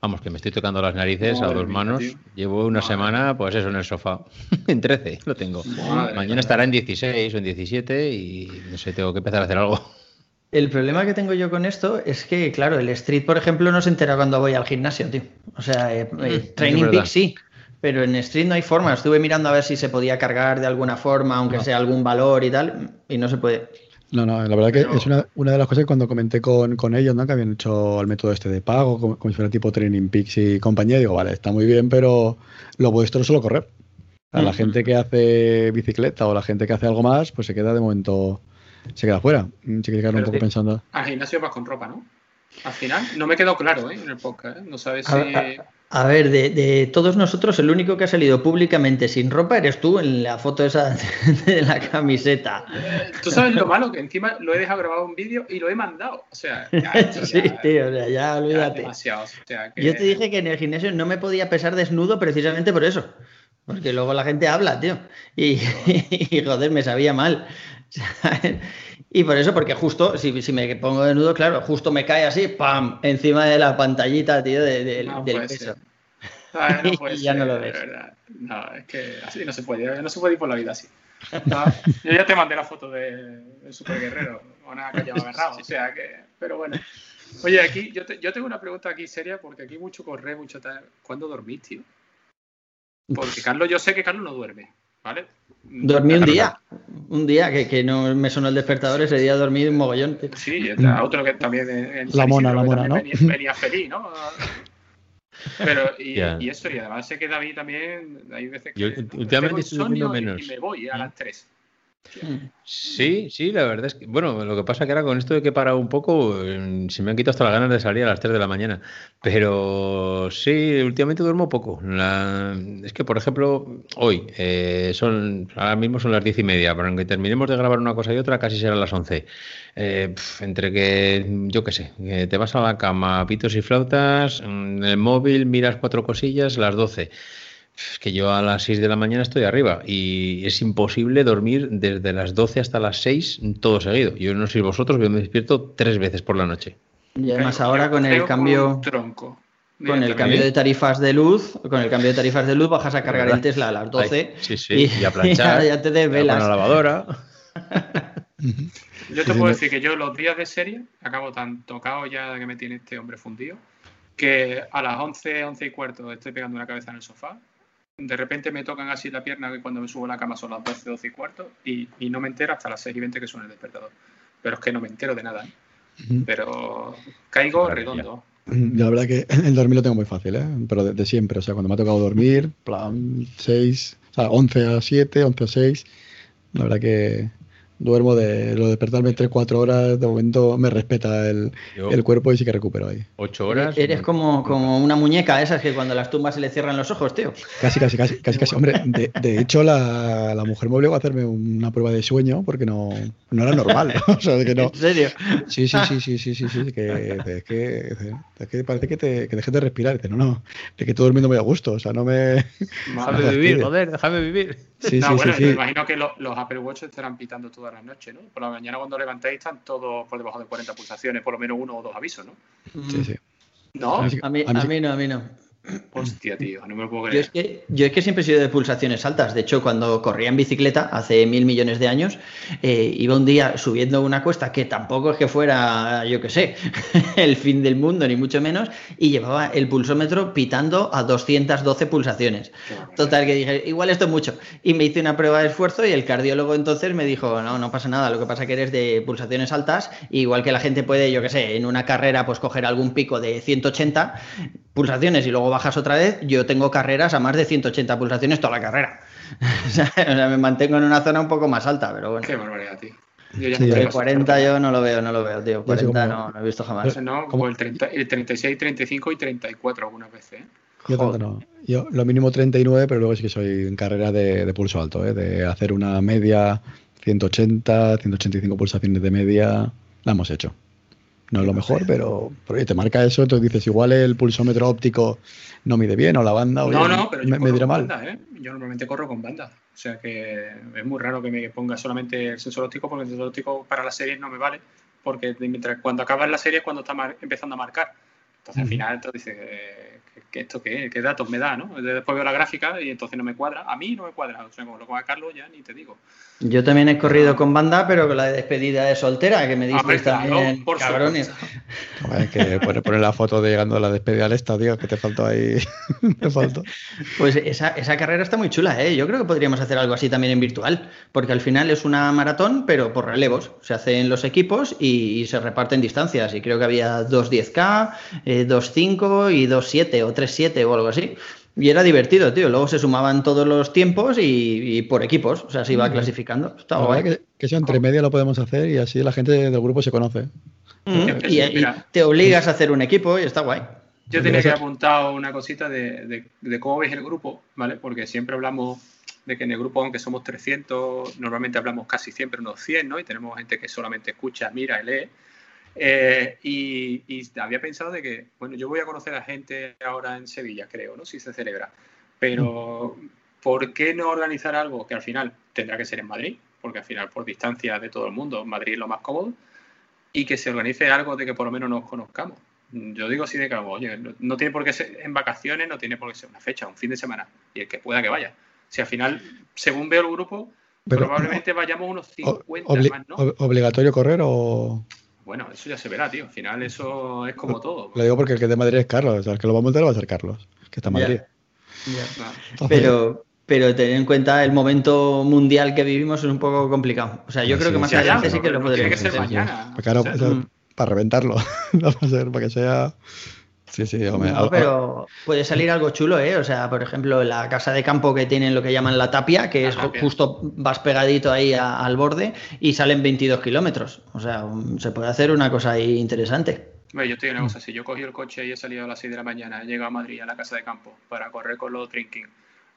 Vamos, que me estoy tocando las narices a dos manos. Llevo una semana, pues eso, en el sofá. *laughs* en 13 lo tengo. Mañana estará en 16 o en 17 y no sé, tengo que empezar a hacer algo. *laughs* El problema que tengo yo con esto es que, claro, el street, por ejemplo, no se entera cuando voy al gimnasio, tío. O sea, eh, eh, Training Peak sí, pero en street no hay forma. Estuve mirando a ver si se podía cargar de alguna forma, aunque sea algún valor y tal, y no se puede. No, no, la verdad que es una, una, de las cosas que cuando comenté con, con, ellos, ¿no? Que habían hecho el método este de pago, como, si fuera tipo Training Peaks y compañía, digo, vale, está muy bien, pero lo vuestro es solo correr. A la gente que hace bicicleta o la gente que hace algo más, pues se queda de momento, se queda fuera. Se queda un poco pensando. Al gimnasio vas con ropa, ¿no? Al final, no me quedó claro, ¿eh? En el podcast, ¿eh? No sabes si. A ver, de, todos nosotros, el único que ha salido públicamente sin ropa eres tú en la foto esa *laughs* de la camiseta. Tú sabes lo malo, que encima lo he dejado grabado un vídeo y lo he mandado. O sea, ya, *laughs* sí, tío, o sea, ya olvídate. Yo te dije que en el gimnasio no me podía pesar desnudo precisamente por eso. Porque luego la gente habla, tío. Y, *laughs* y joder, me sabía mal. Y por eso, porque justo, si, si, me pongo de nudo, claro, justo me cae así, ¡pam! encima de la pantallita, tío, de, del peso. Ah, no *laughs* y ya no lo ves. No, es que así no se puede, no se puede ir por la vida así. yo ya te mandé la foto de, Super Guerrero, una calle agarrado, o sea que, pero bueno. Oye, aquí, yo, yo tengo una pregunta aquí seria, porque aquí mucho corre, mucho tal. ¿Cuándo dormís, tío? Porque Carlos, yo sé que Carlos no duerme, ¿vale? Dormí un día, un día que, que, no me sonó el despertador, ese día dormí un mogollón. Sí, otro que también. la mona, la mona, ¿no? Venía, feliz, ¿no? Pero, y, y, eso, y además sé que David también, hay veces que. Yo, últimamente estoy durmiendo menos. Y me voy a las 3. Sí, sí, la verdad es que, bueno, lo que pasa que ahora con esto de que he parado un poco, em, se me han quitado hasta las ganas de salir a las 3 de la mañana. Pero sí, últimamente duermo poco. es que, por ejemplo, hoy, eh, son ahora mismo son las 10 y media, pero aunque terminemos de grabar una cosa y otra, casi serán las 11. Eh, entre que, yo qué sé, te vas a la cama, pitos y flautas, en el móvil, miras cuatro cosillas, las 12 Es que yo a las 6 de la mañana estoy arriba y es imposible dormir desde las 12 hasta las 6 todo seguido. Yo no sé vosotros, pero me despierto tres veces por la noche. Y además ahora con el cambio... Tronco. Con el cambio de tarifas de luz, con el cambio de tarifas de luz bajas a cargar el Tesla a las 12 sí, sí, y, a *laughs* planchar, ya, te desvelas. la lavadora. *laughs* yo te puedo decir que yo los días de serie acabo tan tocado ya que me tiene este hombre fundido que a las 11, 11 y cuarto estoy pegando una cabeza en el sofá. De repente me tocan así la pierna que cuando me subo a la cama son las 12, 12 y cuarto y, y no me entero hasta las 6 y 20 que suena el despertador. Pero es que no me entero de nada. ¿eh? Pero caigo redondo. La verdad que el dormir lo tengo muy fácil, ¿eh? pero de, siempre. O sea, cuando me ha tocado dormir, plan 6, o sea, 11 a 7, 11 a 6, la verdad que, duermo de lo de despertarme 3-4 horas, de momento me respeta el, el, cuerpo y sí que recupero ahí. ¿8 horas? Eres como, como una muñeca esas que cuando las tumbas se le cierran los ojos, tío. Casi, casi, casi, casi, casi. Hombre, de, de hecho la, la, mujer me obligó a hacerme una prueba de sueño porque no, no era normal. *laughs* o sea, que no. ¿En serio? Sí, sí, sí, sí, sí, sí, sí que, es que, es que parece que, te, que dejes de respirar. Dice, no, no, de que estoy durmiendo muy a gusto, o sea, no me... Déjame vivir, *laughs* joder, déjame vivir. Sí, no, sí, bueno, sí, me imagino que los Apple Watch estarán pitando todas las noches, ¿no? Por la mañana cuando levantéis están todos por debajo de 40 pulsaciones, por lo menos uno o dos avisos, ¿no? Sí, sí. ¿No? A mí, a mí no, a mí no. *clears throat* Hostia, tío, no me lo puedo creer. Yo es, que, yo es que siempre he sido de pulsaciones altas. De hecho, cuando corría en bicicleta hace mil millones de años, eh, iba un día subiendo una cuesta que tampoco es que fuera, yo qué sé, *laughs* el fin del mundo, ni mucho menos, y llevaba el pulsómetro pitando a 212 pulsaciones. Total, que dije, igual esto es mucho. Y me hice una prueba de esfuerzo y el cardiólogo entonces me dijo, no, no pasa nada, lo que pasa es que eres de pulsaciones altas, igual que la gente puede, yo qué sé, en una carrera, pues coger algún pico de 180 pulsaciones y luego bajas otra vez, yo tengo carreras a más de 180 pulsaciones toda la carrera. *laughs* o, sea, me mantengo en una zona un poco más alta, pero bueno. Qué barbaridad, tío. Yo ya sí, el 40 yo no lo veo, no lo veo, tío. 40 no, no he visto jamás. No, como el, 30, el 36, 35 y 34 algunas veces. ¿eh? Yo tanto no. Yo lo mínimo 39, pero luego sí que soy en carrera de, de pulso alto, ¿eh? de hacer una media 180, 185 pulsaciones de media, la hemos hecho. No es lo mejor, pero, pero te marca eso, entonces dices, igual el pulsómetro óptico no mide bien o la banda oye, no, no, pero yo me, me dirá mal. Banda, ¿eh? Yo normalmente corro con banda. O sea que es muy raro que me ponga solamente el sensor óptico porque el sensor óptico para las series no me vale porque mientras cuando acabas la serie es cuando está empezando a marcar. Entonces al final entonces dices, eh, ¿qué, esto qué, qué datos me da? ¿no? Después veo la gráfica y entonces no me cuadra. A mí no me cuadra. O sea, como lo coja Carlos ya ni te digo. Yo también he corrido con banda, pero con la despedida de soltera que me diste ver, claro, también, por cabrones. Es que poner, poner la foto de llegando a la despedida al estadio, que te faltó ahí. *laughs* te faltó. Pues esa, esa carrera está muy chula, ¿eh? Yo creo que podríamos hacer algo así también en virtual, porque al final es una maratón, pero por relevos. Se hacen los equipos y, y se reparten distancias. Y creo que había 2 10K, eh, 2 5 y 2 7 o 3 7 o algo así. Y era divertido, tío. Luego se sumaban todos los tiempos y, y por equipos. O sea, se iba clasificando. Está La guay. que, que eso entre media lo podemos hacer y así la gente del grupo se conoce. Mm, y, y te obligas a hacer un equipo y está guay. Yo tenía que apuntado una cosita de, de, de cómo veis el grupo, ¿vale? Porque siempre hablamos de que en el grupo, aunque somos 300, normalmente hablamos casi siempre unos 100, ¿no? Y tenemos gente que solamente escucha, mira y lee. Eh, y, y, había pensado de que, bueno, yo voy a conocer a gente ahora en Sevilla, creo, ¿no? Si se celebra. Pero, ¿por qué no organizar algo que al final tendrá que ser en Madrid? Porque al final, por distancia de todo el mundo, Madrid es lo más cómodo. Y que se organice algo de que por lo menos nos conozcamos. Yo digo así de que, oye, no, no tiene por qué ser en vacaciones, no tiene por qué ser una fecha, un fin de semana. Y el que pueda que vaya. Si al final, según veo el grupo, Pero, probablemente vayamos unos 50 Obli- más, ¿no? ob- ¿Obligatorio correr o.? Bueno, eso ya se verá, tío. Al final eso es como todo. Lo digo porque el que es de Madrid es Carlos. O sea, el que lo va a montar va a ser Carlos, que está en Madrid. Nah. Entonces, Pero, pero tener en cuenta el momento mundial que vivimos es un poco complicado. O sea, yo Sí, creo que más sí, adelante ya, sí que lo no tiene podríamos que ser hacer. mañana. claro, O sea, eso- para reventarlo. *laughs* no va a ser para que sea. Sí, sí, hombre. No, pero puede salir algo chulo, ¿eh? O sea, por ejemplo, la casa de campo que tienen lo que llaman la tapia, que La es tapia. justo vas pegadito ahí a- al borde y salen 22 kilómetros. O sea, un- se puede hacer una cosa ahí interesante. Bueno, yo estoy una cosa, si yo cogí el coche y he salido a las 6 de la mañana, he llegado a Madrid a la casa de campo para correr con los drinking,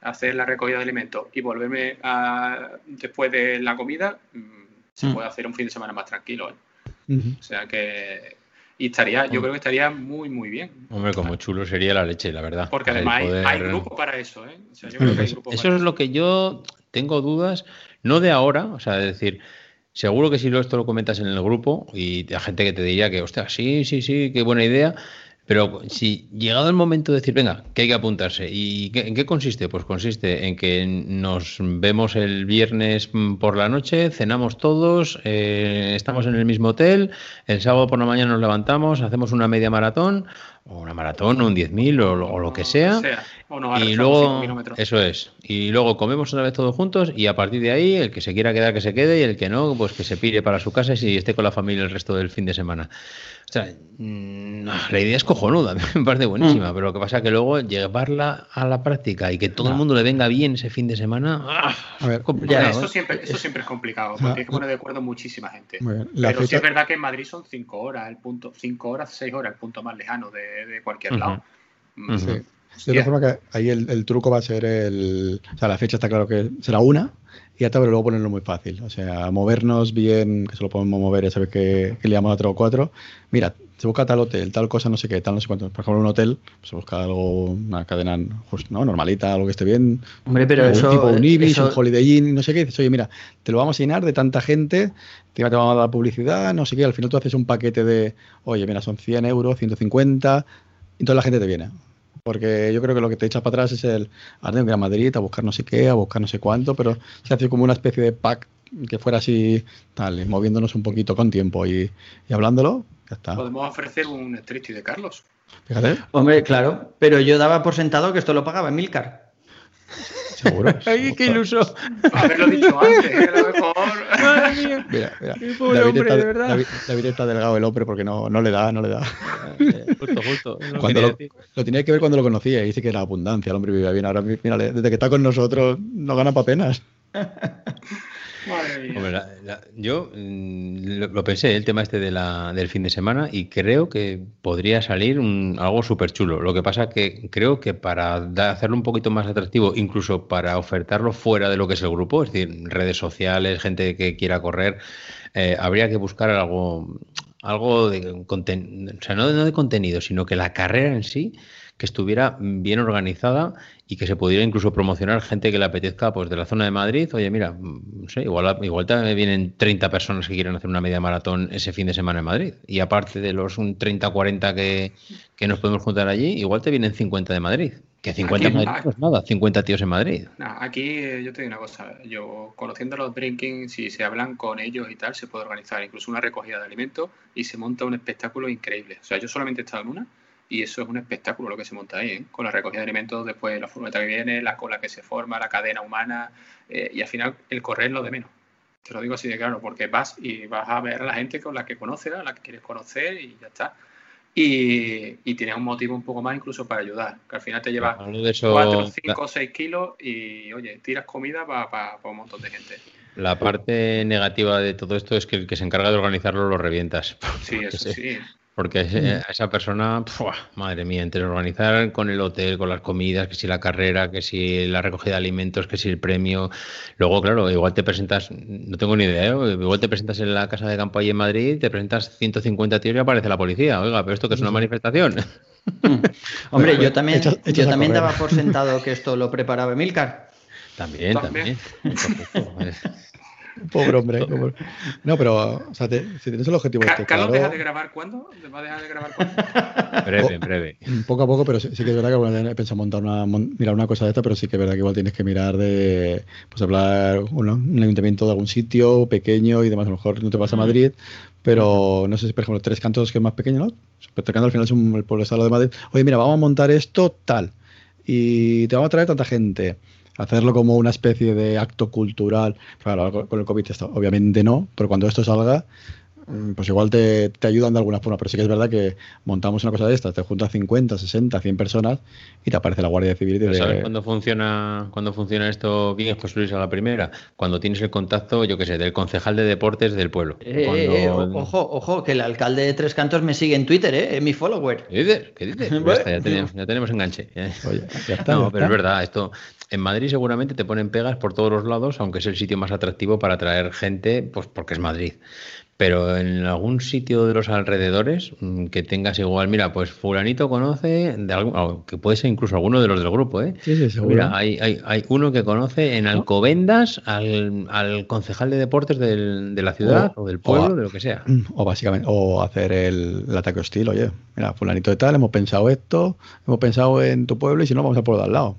hacer la recogida de alimentos y volverme a- después de la comida, mm, se Mm. puede hacer un fin de semana más tranquilo. ¿eh? O sea que. Y estaría, yo creo que estaría muy, muy bien. Hombre, como chulo sería la leche, la verdad. Porque además hay, grupo para eso, ¿eh? eso es lo que yo tengo dudas, no de ahora, o sea, es decir, seguro que si esto lo comentas en el grupo y hay gente que te diría que, hostia, sí, sí, sí, qué buena idea, pero si llegado el momento de decir, venga, que hay que apuntarse, ¿y en qué consiste? Pues consiste en que nos vemos el viernes por la noche, cenamos todos, eh, estamos en el mismo hotel, el sábado por la mañana nos levantamos, hacemos una media maratón, o una maratón, o un 10.000 o, o, lo que sea. y luego, eso es. Y luego comemos una vez todos juntos y a partir de ahí, el que se quiera quedar, que se quede y el que no, pues que se pire para su casa y esté con la familia el resto del fin de semana. O sea, mm, la idea es cojonuda, *laughs* me parece buenísima, mm. pero lo que pasa es que luego llevarla a la práctica y que todo el mundo le venga bien ese fin de semana. ¡ah! a ver, eso, siempre, eso siempre es complicado, porque hay que poner de acuerdo muchísima gente. pero sí es verdad que en Madrid son cinco horas, el punto, cinco horas, seis horas, el punto más lejano de, cualquier lado. Mm. De todas formas, que ahí el, el, truco va a ser el. O sea, la fecha está claro que será una, y hasta luego ponerlo muy fácil. O sea, movernos bien, que solo podemos mover, ya sabes que, que le llamamos a tres o cuatro. Mira, se busca tal hotel, tal cosa, no sé qué, tal, no sé cuánto. Por ejemplo, un hotel, se busca algo, una cadena ¿no? normalita, algo que esté bien. Hombre, pero eso. Tipo un Ibis, un Holiday Inn, no sé qué. Dices, oye, mira, te lo vamos a llenar de tanta gente, te vamos a dar publicidad, no sé qué. Al final tú haces un paquete de, oye, mira, son 100 euros, 150, y toda la gente te viene. Porque yo creo que lo que te echas para atrás es el, a ir a Madrid a buscar no sé qué, a buscar no sé cuánto, pero se hace como una especie de pack que fuera así, tal, moviéndonos un poquito con tiempo y, hablándolo, ya está. Podemos ofrecer un street de Carlos. Fíjate. Hombre, claro, pero yo daba por sentado que esto lo pagaba Emilcar. Seguro. *laughs* Ay, qué iluso. Haberlo dicho antes, a lo mejor. Madre mía. Mira, mira. Qué pobre hombre, está, de verdad. David, está delgado el hombre porque no, no le da, no le da. justo, justo. Cuando lo, lo, tenía que ver cuando lo conocía y dice que era abundancia, el hombre vivía bien. Ahora, mira, desde que está con nosotros, no gana para penas. *laughs* Hombre, yo mm, lo, pensé, el tema este de la, del fin de semana, y creo que podría salir algo súper chulo. Lo que pasa que creo que para hacerlo un poquito más atractivo, incluso para ofertarlo fuera de lo que es el grupo, es decir, redes sociales, gente que quiera correr, eh, habría que buscar algo, algo de contenido, o sea, no de contenido, sino que la carrera en sí que estuviera bien organizada y que se pudiera incluso promocionar gente que le apetezca pues de la zona de Madrid. Oye, mira, no sé, igual, igual también vienen 30 personas que quieren hacer una media maratón ese fin de semana en Madrid. Y aparte de los un 30 40 que, que nos podemos juntar allí, igual te vienen 50 de Madrid. Que 50 en Madrid no es nada, 50 tíos en Madrid. aquí eh, yo te digo una cosa, yo conociendo los drinking, si se hablan con ellos y tal, se puede organizar incluso una recogida de alimentos y se monta un espectáculo increíble. O sea, yo solamente he estado en una y eso es un espectáculo lo que se monta ahí, ¿eh? con la recogida de alimentos, después la furgoneta que viene, la cola que se forma, la cadena humana, eh, y al final el correr lo de menos. Te lo digo así de claro, porque vas y vas a ver a la gente con la que conoces, a la que quieres conocer y ya está. Y, tienes un motivo un poco más incluso para ayudar, que al final te llevas 4, 5, 6 kilos y, oye, tiras comida para un montón de gente. La parte negativa de todo esto es que el que se encarga de organizarlo lo revientas. Sí, *laughs* eso sí. Porque mm. a esa persona, madre mía, entre organizar con el hotel, con las comidas, que si la carrera, que si la recogida de alimentos, que si el premio. Luego, claro, igual te presentas, no tengo ni idea, ¿eh? igual te presentas en la casa de campo ahí en Madrid, te presentas 150 tíos y aparece la policía. Oiga, pero esto que es una manifestación. Mm. *laughs* Hombre, yo también, yo también daba por *laughs* sentado que esto lo preparaba Emilcar. También, también. Pobre hombre. *laughs* No, pero o sea, si tienes el objetivo de ¿Carlos deja de grabar cuándo? ¿Va a dejar de grabar cuándo? *laughs* breve, breve. Poco a poco, pero sí, que es verdad que he pensado montar una, mirar una cosa de esta, pero sí que es verdad que igual tienes que mirar de, pues hablar un ayuntamiento de algún sitio pequeño y demás. A lo mejor no te vas a Madrid, pero no sé si, por ejemplo, Tres Cantos, que es más pequeño, ¿no? Tres Cantos al final es un, el pueblo estado de Madrid. Oye, mira, vamos a montar esto tal y te vamos a traer tanta gente hacerlo como una especie de acto cultural. Claro, con el COVID obviamente no, pero cuando esto salga, pues igual te, ayudan de alguna forma, pero sí que es verdad que montamos una cosa de estas, te juntas 50, 60, 100 personas y te aparece la Guardia Civil. Y te ¿Sabes cuándo funciona, cuando funciona esto bien construirse a la primera? Cuando tienes el contacto, yo qué sé, del concejal de deportes del pueblo. Eh, eh, ojo, ojo, que el alcalde de Tres Cantos me sigue en Twitter, ¿eh? es mi follower. ¿Qué dices? ¿Qué dices? *laughs* ya, tenemos, ya, tenemos, enganche. Oye, ya está, no, pero es verdad, esto en Madrid seguramente te ponen pegas por todos los lados, aunque es el sitio más atractivo para atraer gente, pues porque es Madrid. Pero en algún sitio de los alrededores mm, que tengas igual, mira, pues fulanito conoce, de algún, que puede ser incluso alguno de los del grupo, ¿eh? Sí, sí, seguro. Mira, hay, hay, uno que conoce en Alcobendas al, concejal de deportes del, de la ciudad o, del pueblo, de lo que sea. Mm, o básicamente, o hacer el, ataque hostil, oye, mira, fulanito de tal, hemos pensado esto, hemos pensado en tu pueblo y si no, vamos a por de al lado.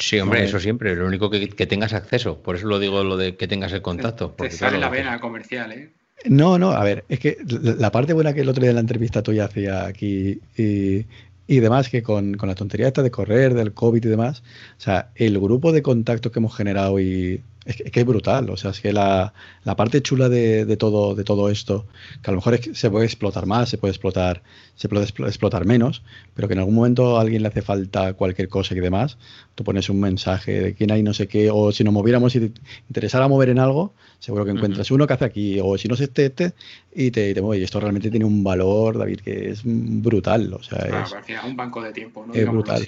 Sí, hombre, eso siempre. Lo único que, tengas acceso. Por eso lo digo lo de que tengas el contacto. Porque, sale la vena comercial, ¿eh? No, no, a ver, es que la parte buena que el otro día en la entrevista tuya hacía aquí y, y demás, que con, con, la tontería esta de correr, del COVID y demás, o sea, el grupo de contactos que hemos generado y es que, es brutal, o sea, es que la, la parte chula de, de, todo, de todo esto, que a lo mejor es que se puede explotar más, se puede explotar, se puede explotar menos, pero que en algún momento a alguien le hace falta cualquier cosa y demás, tú pones un mensaje de quién hay no sé qué, o si nos moviéramos y te interesara mover en algo, seguro que encuentras uno que hace aquí, o si no es este, este, y te, te mueve. Y esto realmente tiene un valor, David, que es brutal. O sea, es, al final es un banco de tiempo, ¿no? Es brutal.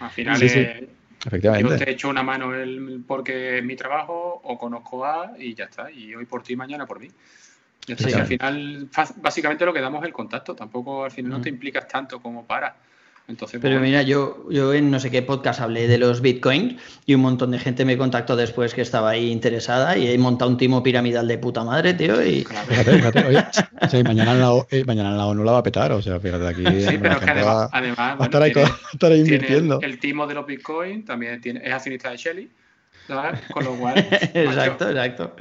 Al final es, Efectivamente. Yo te echo una mano el, porque es mi trabajo o conozco a y ya está. Y hoy por ti, mañana por mí. Entonces, al final, básicamente lo que damos es el contacto. Tampoco al final no te implicas tanto como para. Entonces, Pero mira, yo, yo en no sé qué podcast hablé de los bitcoins y un montón de gente me contactó después que estaba ahí interesada y he montado un timo piramidal de puta madre, tío. Y... Fíjate, fíjate, oye, sí, mañana, en la, eh, mañana en la ONU la va a petar, o sea, fíjate aquí. Sí, pero que además, va, a estar ahí, estar ahí invirtiendo. El, timo de los bitcoins también tiene, es accionista de Shelly, ¿sabes? Con lo cual. *laughs* exacto, exacto.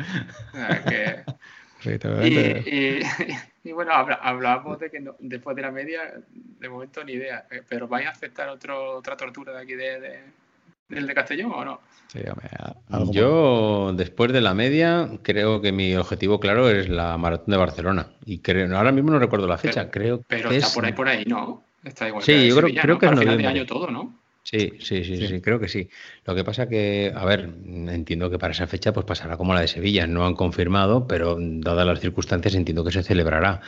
Que, y, *laughs* y, bueno, hablábamos de que después de la media, de momento ni idea. Eh, ¿Pero vais a aceptar otro, otra tortura de aquí de, del de Castellón o no? Yo, después de la media, creo que mi objetivo claro es la maratón de Barcelona. Y creo, ahora mismo no recuerdo la fecha, creo pero que está por ahí, por ahí, ¿no? Está igual. Sí, yo creo, creo que es final de año todo, ¿no? Sí, sí, sí, sí, creo que sí. Lo que pasa que, a ver, entiendo que para esa fecha pues pasará como la de Sevilla. No han confirmado, pero dadas las circunstancias entiendo que se celebrará.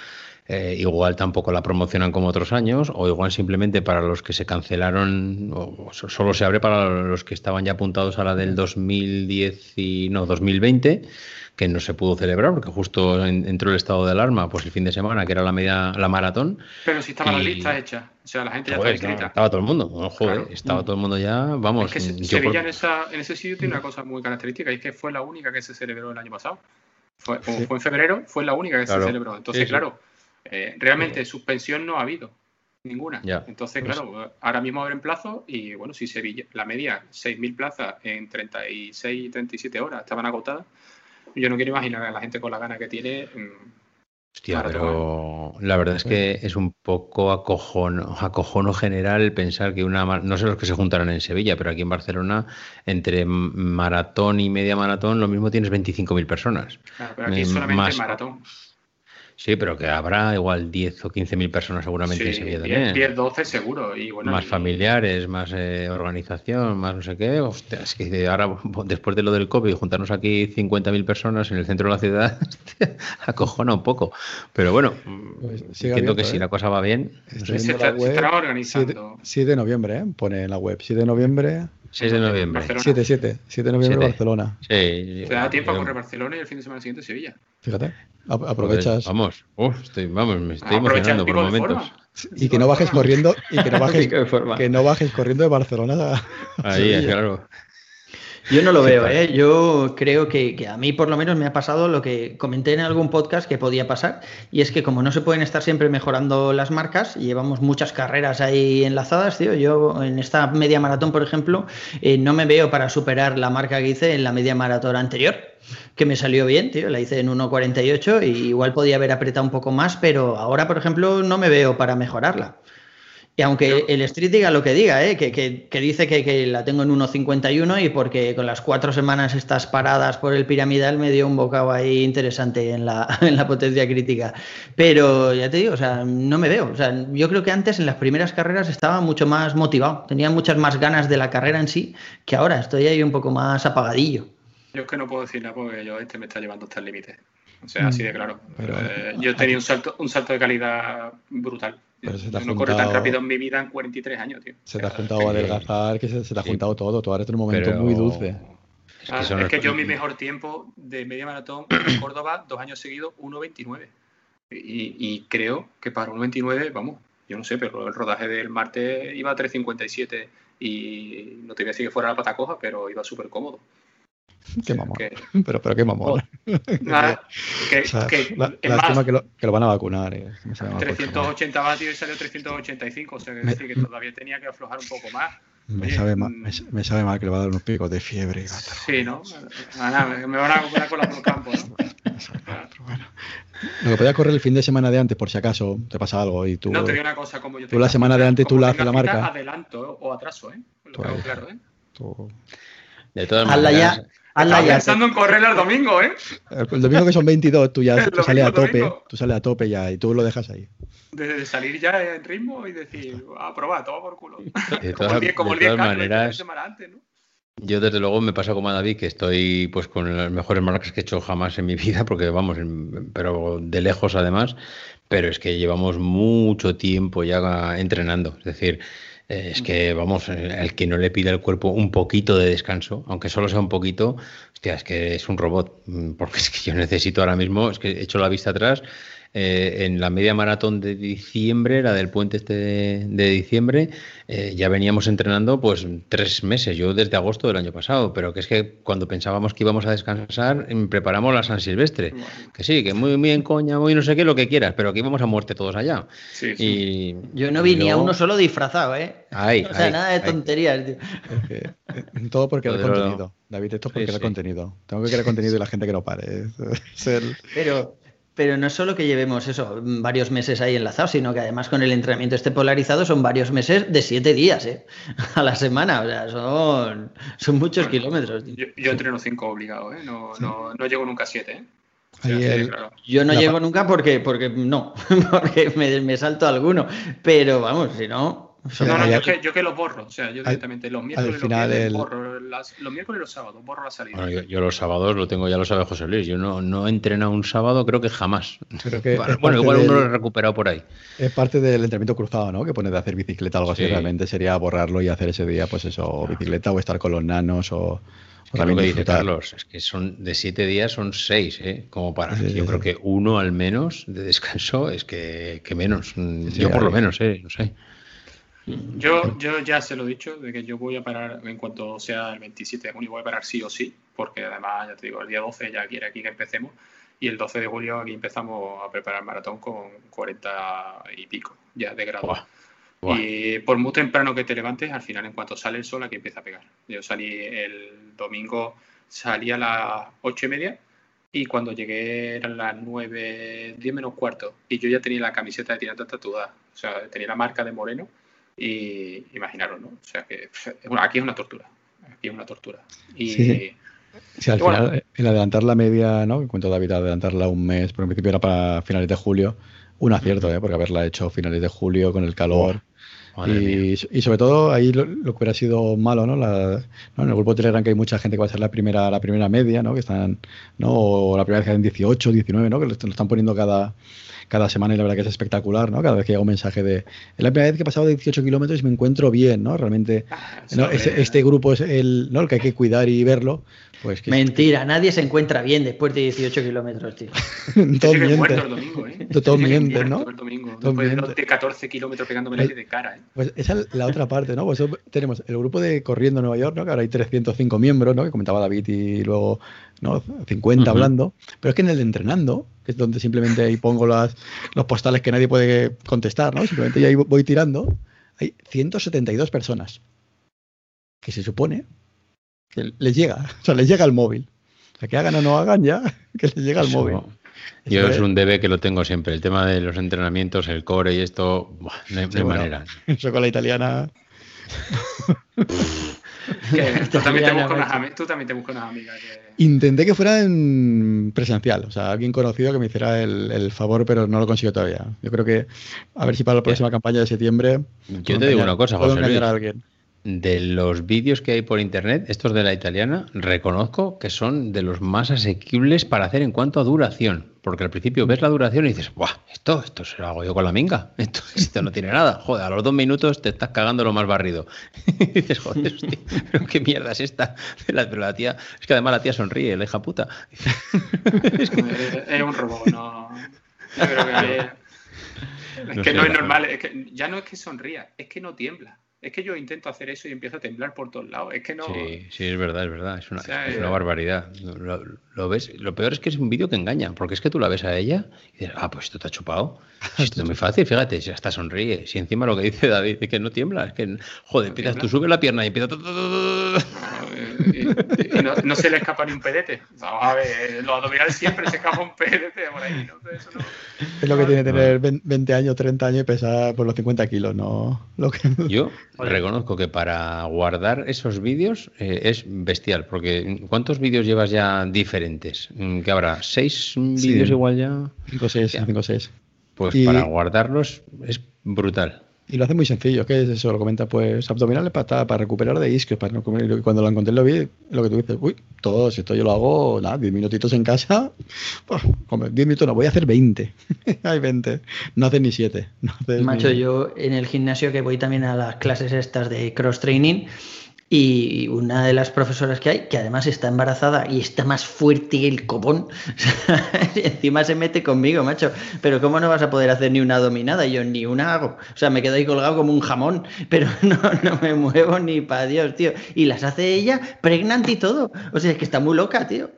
Eh, igual tampoco la promocionan como otros años, o igual simplemente para los que se cancelaron, o solo se abre para los que estaban ya apuntados a la del 2010 y no, 2020 que no se pudo celebrar porque justo entró el estado de alarma pues el fin de semana que era la media la maratón pero si estaba la lista hecha o sea la gente ya estaba inscrita estaba todo el mundo. Joder, estaba todo el mundo ya vamos es que Sevilla en, esa, en ese sitio tiene una cosa muy característica y es que fue la única que se celebró el año pasado. Fue, fue en febrero fue la única que se celebró. Entonces claro eh, realmente suspensión no ha habido ninguna. Entonces, pues claro, ahora mismo abren plazo y bueno, si Sevilla, la media, 6.000 plazas en 36, 37 horas estaban agotadas, yo no quiero imaginar a la gente con la gana que tiene. Mm, Hostia, pero la verdad es que es un poco acojono, acojono general pensar que una. No sé los que se juntarán en Sevilla, pero aquí en Barcelona, entre maratón y media maratón, lo mismo tienes 25.000 personas. Claro, pero aquí solamente maratón. Sí, pero que habrá igual 10 o 15 mil personas seguramente en Sevilla también. 10, 12 seguro. Y bueno, más familiares, más eh, organización, más no sé qué. Hostia, es que ahora, *laughs* después de lo del COVID, juntarnos aquí 50 mil personas en el centro de la ciudad, *laughs* acojona un poco. Pero bueno, pues entiendo que si ¿eh? la cosa va bien. se, está, estará organizando. 7, de noviembre, ¿eh? pone en la web. 7 de noviembre. 6 de noviembre. 7, 7. 7 de noviembre Barcelona. Sí. Se da tiempo a correr Barcelona y el fin de semana siguiente Sevilla. Fíjate. Aprovechas. vamos, estoy, vamos, me estoy emocionando por momentos. Y que no bajes corriendo, y que no *laughs* bajes, que no bajes corriendo de Barcelona. Ahí, *laughs* claro. Yo no lo veo, ¿eh? Yo creo que, que, a mí por lo menos me ha pasado lo que comenté en algún podcast que podía pasar, y es que como no se pueden estar siempre mejorando las marcas, llevamos muchas carreras ahí enlazadas, tío, yo en esta media maratón, por ejemplo, eh, no me veo para superar la marca que hice en la media maratón anterior que me salió bien, tío. La hice en 1.48 y igual podía haber apretado un poco más, pero ahora, por ejemplo, no me veo para mejorarla. Y aunque el Street diga lo que diga, ¿eh? que, dice que, la tengo en 1.51 y porque con las cuatro semanas estas paradas por el piramidal me dio un bocado ahí interesante en la, *laughs* en la potencia crítica. Pero ya te digo, o sea, no me veo. O sea, yo creo que antes en las primeras carreras estaba mucho más motivado, tenía muchas más ganas de la carrera en sí, que ahora estoy ahí un poco más apagadillo. Yo es que no puedo decir nada porque yo este me está llevando hasta el límite. O sea, así de mm, claro. Pero, eh, yo he tenido un salto, un salto de calidad brutal. no corre tan rápido en mi vida en 43 años, tío. Se te ha juntado a adelgazar, que se, te ha juntado todo. Tú ahora en un momento muy dulce. Es que, ah, yo mi mejor tiempo de media maratón *clears throat* en Córdoba, dos años seguidos, 1.29. Y, y, creo que para 1.29, vamos, yo no sé, pero el rodaje del martes iba a 3.57 y no te voy a decir que fuera la pata coja, pero iba súper cómodo. Qué mamón. Pero, pero qué mamón. Nada, *laughs* que, que, lástima que, lo, que, lo, van a vacunar. Eh. 380 vatios y salió 385, o sea, que, decir que todavía tenía que aflojar un poco más. Me, sabe mal, me, me, sabe mal que le va a dar unos picos de fiebre. Gata. Sí, ¿no? Nada, me van a vacunar con la por campo, ¿no? Bueno, lo que podía correr el fin de semana de antes, por si acaso te pasa algo y tú. No, te digo una cosa, como yo Tú la semana de antes tú la haces la marca. Adelanto o atraso, ¿eh? Lo tengo claro, ¿eh? Tú... De todas maneras. Estás pensando en correr el domingo, ¿eh? El domingo que son 22, tú ya *laughs* sales a tope, tú sales a tope ya y tú lo dejas ahí. De salir ya en ritmo y decir, a probar, todo por culo. De todas, *laughs* como el 10, de todas maneras, antes, ¿no? Yo desde luego me pasa como a David que estoy pues con las mejores marcas que he hecho jamás en mi vida, porque vamos, pero de lejos además, pero es que llevamos mucho tiempo ya entrenando, es decir, es que, vamos, eh, el que no le pide al cuerpo un poquito de descanso, aunque solo sea un poquito, hostia, es que es un robot. Mm, porque *laughs* es que yo necesito ahora mismo, es que he hecho la vista atrás eh, en la media maratón de diciembre, la del puente este de, diciembre, eh, ya veníamos entrenando pues tres meses, yo desde agosto del año pasado, pero que es que cuando pensábamos que íbamos a descansar, em, preparamos la San Silvestre, que sí, que muy bien coña, muy no sé qué, lo que quieras, pero que íbamos a muerte todos allá. Y, yo no vi ni a uno solo disfrazado, ¿eh? *laughs* o sea, nada de tonterías, tío. Eh, todo porque el contenido. David, esto es porque el contenido. Tengo que querer contenido y la gente que no pare. *laughs* Pero pero no es solo que llevemos eso, varios meses ahí enlazados, sino que además con el entrenamiento este polarizado son varios meses de siete días ¿eh? *laughs* a la semana. O sea, son, son muchos kilómetros. Yo, entreno cinco obligado, ¿eh? no, no, no, llego nunca a siete. ¿eh? Yo no llego nunca porque, porque no, *laughs* porque me, me salto alguno. Pero vamos, si no, no, no, yo que, yo que los borro. O sea, yo directamente los miércoles, final los, el... borro las, los miércoles y los sábados, borro la salida. Bueno, yo, los sábados lo tengo, ya lo sabe José Luis. Yo no, no entreno un sábado, creo que jamás. *laughs* bueno, igual uno lo he recuperado por ahí. Es parte del entrenamiento cruzado, ¿no? Que pones de hacer bicicleta, algo así. Realmente sería borrarlo y hacer ese día, pues eso, bicicleta o estar con los nanos o. o también que dice Carlos, es que son de siete días son seis, ¿eh? Como para. yo creo que uno al menos de descanso es que, que menos. yo por lo menos, ¿eh? No sé. Yo, yo ya se lo he dicho, de que yo voy a parar en cuanto sea el 27 de junio, voy a parar sí o sí, porque además, ya te digo, el día 12 ya quiere aquí que empecemos y el 12 de julio aquí empezamos a preparar el maratón con 40 y pico ya de grado. Y por muy temprano que te levantes, al final en cuanto sale el sol aquí empieza a pegar. Yo salí el domingo, salí a las 8 y media y cuando llegué eran las 9, 10 menos cuarto y yo ya tenía la camiseta de tirante tatuada, o sea, tenía la marca de Moreno y imaginaros, ¿no? O sea que bueno, aquí es una tortura. Aquí es una tortura. Y, sí. al final, el adelantar la media, ¿no? Que cuento David, adelantarla un mes, por en principio era para finales de julio. Un acierto, ¿eh? Porque haberla hecho finales de julio con el calor. y, y, sobre todo ahí lo, que hubiera sido malo, ¿no? La, ¿no? En el grupo de Telegram que hay mucha gente que va a ser la primera, la primera media, ¿no? Que están, ¿no? O la primera vez que hacen 18, 19, ¿no? Que lo están poniendo cada, cada semana y la verdad que es espectacular, ¿no? Cada vez que llega un mensaje de... Es la primera vez que he pasado de 18 kilómetros y me encuentro bien, ¿no? Realmente ah, este, este, grupo es el, ¿no? el que hay que cuidar y verlo. Pues Mentira, nadie se encuentra bien después de 18 kilómetros, tío. *laughs* Todo miente. El domingo, ¿eh? Todo miente, ¿no? El domingo, después de 14 kilómetros pegándome la de cara, ¿eh? Pues esa es la otra parte, ¿no? Pues tenemos el grupo de Corriendo Nueva York, ¿no? Que ahora hay 305 miembros, ¿no? Que comentaba David y luego ¿no? 50 hablando, pero es que en el de entrenando, que es donde simplemente ahí pongo las, los postales que nadie puede contestar, ¿no? Simplemente ya ahí voy tirando, hay 172 personas que se supone que les llega, o sea, les llega el móvil. O sea, que hagan o no hagan ya, *laughs* que les llega el móvil. Yo es un debe que lo tengo siempre. El tema de los entrenamientos, el core y esto, no hay, manera. *laughs* Eso con la italiana. *laughs* *laughs* *laughs* tú, también te buscas unas, tú también te buscas unas amigas que Intenté que fuera en presencial, o sea, alguien conocido que me hiciera el, favor, pero no lo consigo todavía. Yo creo que a ver si para la próxima campaña de septiembre. Yo te digo una cosa, José Luis. A alguien. De los vídeos que hay por internet, estos de la italiana, reconozco que son de los más asequibles para hacer en cuanto a duración. Porque al principio ves la duración y dices, ¡buah! Esto, esto se lo hago yo con la minga. *laughs* Esto, esto no tiene nada. Joder, a los dos minutos te estás cagando lo más barrido. *laughs* y dices, joder, hostia, *laughs* pero qué mierda es esta. Pero la tía, es que además la tía sonríe, la hija puta. es, un robot, no. es que no es normal, es que ya no es que sonría, es que no tiembla. Es que yo intento hacer eso y empiezo a temblar por todos lados. Es que no. Sí, sí, es verdad, es verdad. Es una, es una barbaridad. Lo, ves. Lo peor es que es un vídeo que engaña, porque es que tú la ves a ella y dices, ah, pues esto te ha chupado. *laughs* Esto es muy fácil, fíjate, si hasta sonríe. Si encima lo que dice David es que no tiembla, es que, joder, empiezas, tú subes la pierna y empieza. Y, no, no, se le escapa ni un pedete. a ver, los abdominales siempre se escapa un pedete por ahí. ¿no? Eso no... Es lo que tiene tener 20 años, 30 años y pesar por los 50 kilos, ¿no? Lo que... Yo *laughs* reconozco que para guardar esos vídeos eh, es bestial, porque ¿cuántos vídeos llevas ya diferentes? ¿Qué habrá? ¿Seis vídeos igual ya? 5 o 6, 5 o 6. Pues para guardarlos es brutal. Y lo hace muy sencillo, que es eso, lo comenta, pues abdominales para, para recuperar de isquios, para no comer. Y cuando lo encontré lo vi, lo que tú dices, uy, todo, si esto yo lo hago, nada, 10 minutitos en casa, *laughs* pues, 10 minutos no, voy a hacer 20. *laughs* Hay 20, no haces ni 7. No Macho, yo en el gimnasio que voy también a las clases estas de cross training, y una de las profesoras que hay, que además está embarazada y está más fuerte que el copón, *laughs* encima se mete conmigo, macho. Pero ¿cómo no vas a poder hacer ni una dominada? Yo ni una hago. O sea, me quedo ahí colgado como un jamón, *laughs* pero no, no me muevo ni para Dios, tío. Y las hace ella pregnante y todo. O sea, es que está muy loca, tío.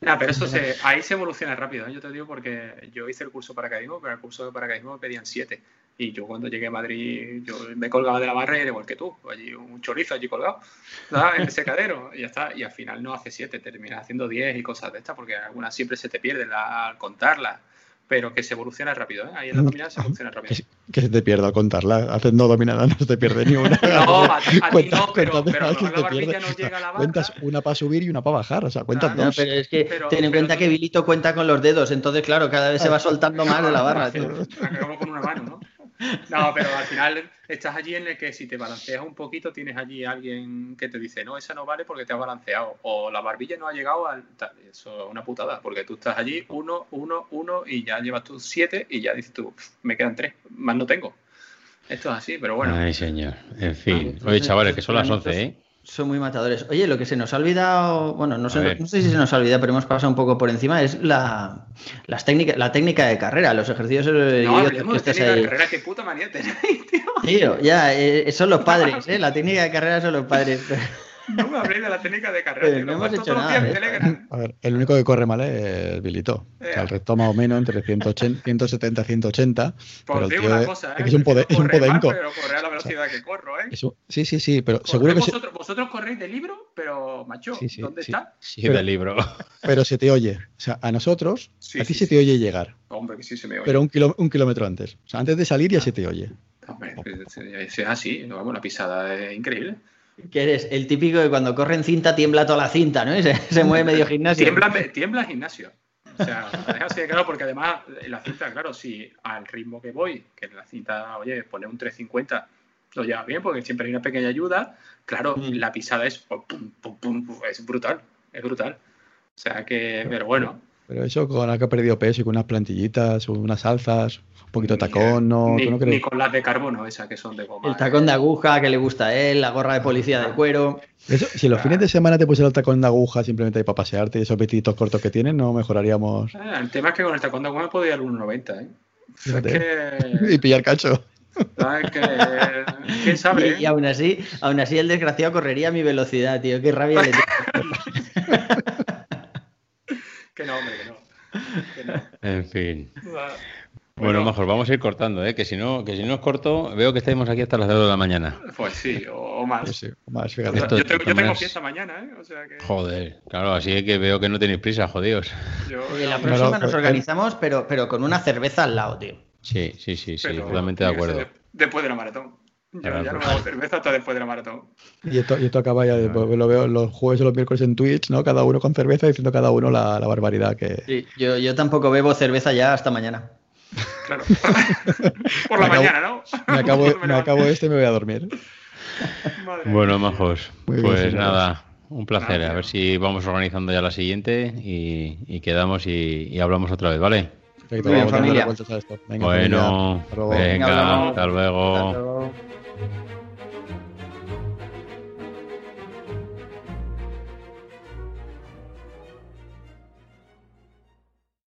No, pero eso se, ahí se evoluciona rápido, ¿eh? yo te digo porque yo hice el curso para paracaidismo, pero el curso de paracaidismo me pedían siete. Y yo cuando llegué a Madrid, yo me colgaba de la barra igual que tú, allí un chorizo allí colgado, en el secadero, y ya está. Y al final no hace siete, terminas haciendo diez y cosas de estas, porque algunas siempre se te pierden al contarlas pero que se evoluciona rápido. ¿eh? Ahí en la dominada se evoluciona rápido. Que, se te pierda al contarla. Haciendo dominada no se te pierde ni una. *laughs* no, a, ti *laughs* no, pero, pero *laughs* la barbilla no llega a la barra. Cuentas una para subir y una para bajar. O sea, cuentas dos. pero es que ten en cuenta que Vilito cuenta con los dedos. Entonces, claro, cada vez se va soltando más de la barra. Acabamos con una mano, ¿no? No, pero al final estás allí en el que si te balanceas un poquito tienes allí alguien que te dice, no, esa no vale porque te ha balanceado. O la barbilla no ha llegado al... Eso es una putada, porque tú estás allí uno, uno, uno y ya llevas tú siete y ya dices tú, me quedan tres, más no tengo. Esto es así, pero bueno. Ay, señor. En fin. Oye, chavales, que son las 11, ¿eh? Son muy matadores. Oye, lo que se nos ha olvidado, bueno, no sé, no sé si se nos ha olvidado, pero hemos pasado un poco por encima, es la, las técnicas, la técnica de carrera, los ejercicios eh, no, que estás ahí. De carrera, qué puta manía tenéis, tío. Tío, ya, eh, son los *laughs* padres, ¿eh? La técnica de carrera son los padres. *laughs* No me habléis de la técnica de carrera. no hemos hecho nada. ¿eh? A ver, el único que corre mal es Bilito. O sea, el resto más o menos entre 180, 170 y 180. Por pero una cosa, ¿eh? Es un, poder, es un podenco. pero corre a la velocidad que corro, ¿eh? sí, sí, sí, pero seguro que... Vosotros, vosotros corréis de libro, pero, macho, sí, sí, ¿dónde está? Sí, de libro. Pero se te oye. O sea, a nosotros, a ti se te oye llegar. Hombre, que sí se me oye. Pero un, un kilómetro antes. O sea, antes de salir ya se te oye. Hombre, es así. Vamos, una pisada es increíble. Que eres el típico que cuando corre en cinta tiembla toda la cinta, ¿no? Se, se mueve medio *laughs* gimnasio. Tiembla, tiembla gimnasio. O sea, así de claro, porque además la cinta, claro, si al ritmo que voy, que la cinta, oye, pone un 350, lo lleva bien, porque siempre hay una pequeña ayuda, claro, mm. la pisada es, pum, pum, pum, es brutal, es brutal. O sea que, pero bueno. Pero eso con la que ha perdido peso y con unas plantillitas, unas alzas, poquito de tacón, no, ni, no crees? Ni con las de carbono, esas que son de goma. El tacón de aguja que le gusta a él, la gorra de policía de cuero. Eso, si los fines de semana te pusieras el tacón de aguja simplemente para pasearte y esos vestiditos cortos que tienen, no mejoraríamos. Ah, el tema es que con el tacón de aguja podía ir al 1,90, ¿eh? Es que... *laughs* y pillar cacho. Ah, que... ¿Quién sabe? Y, y, aún así, aún así el desgraciado correría a mi velocidad, tío. Qué rabia le *laughs* Que no, hombre, que no. Que no. En fin. Bueno, mejor vamos a ir cortando, ¿eh? que si no, que si no es corto, veo que estamos aquí hasta las 2 de la mañana. Pues sí, o, más. Sí, o más yo, tengo, yo, tengo, fiesta mañana, ¿eh? O sea que... Joder, claro, así que veo que no tenéis prisa, jodidos. Yo, la próxima nos organizamos, pero, pero con una cerveza al lado, tío. Sí, sí, sí, sí, totalmente de acuerdo. Después de la maratón. Yo ya no hago cerveza hasta después de la maratón. Y esto, y esto acaba ya, después, lo veo los jueves o los miércoles en Twitch, ¿no? Cada uno con cerveza diciendo cada uno la, la barbaridad que. Sí, yo, yo tampoco bebo cerveza ya hasta mañana. Claro. *laughs* Por la mañana, ¿no? Me acabo, me acabo este y me voy a dormir. bueno, majos. pues nada, un placer. A ver si vamos organizando ya la siguiente y, quedamos y, hablamos otra vez, ¿vale? Perfecto, familia. bueno, venga, hasta luego. thank you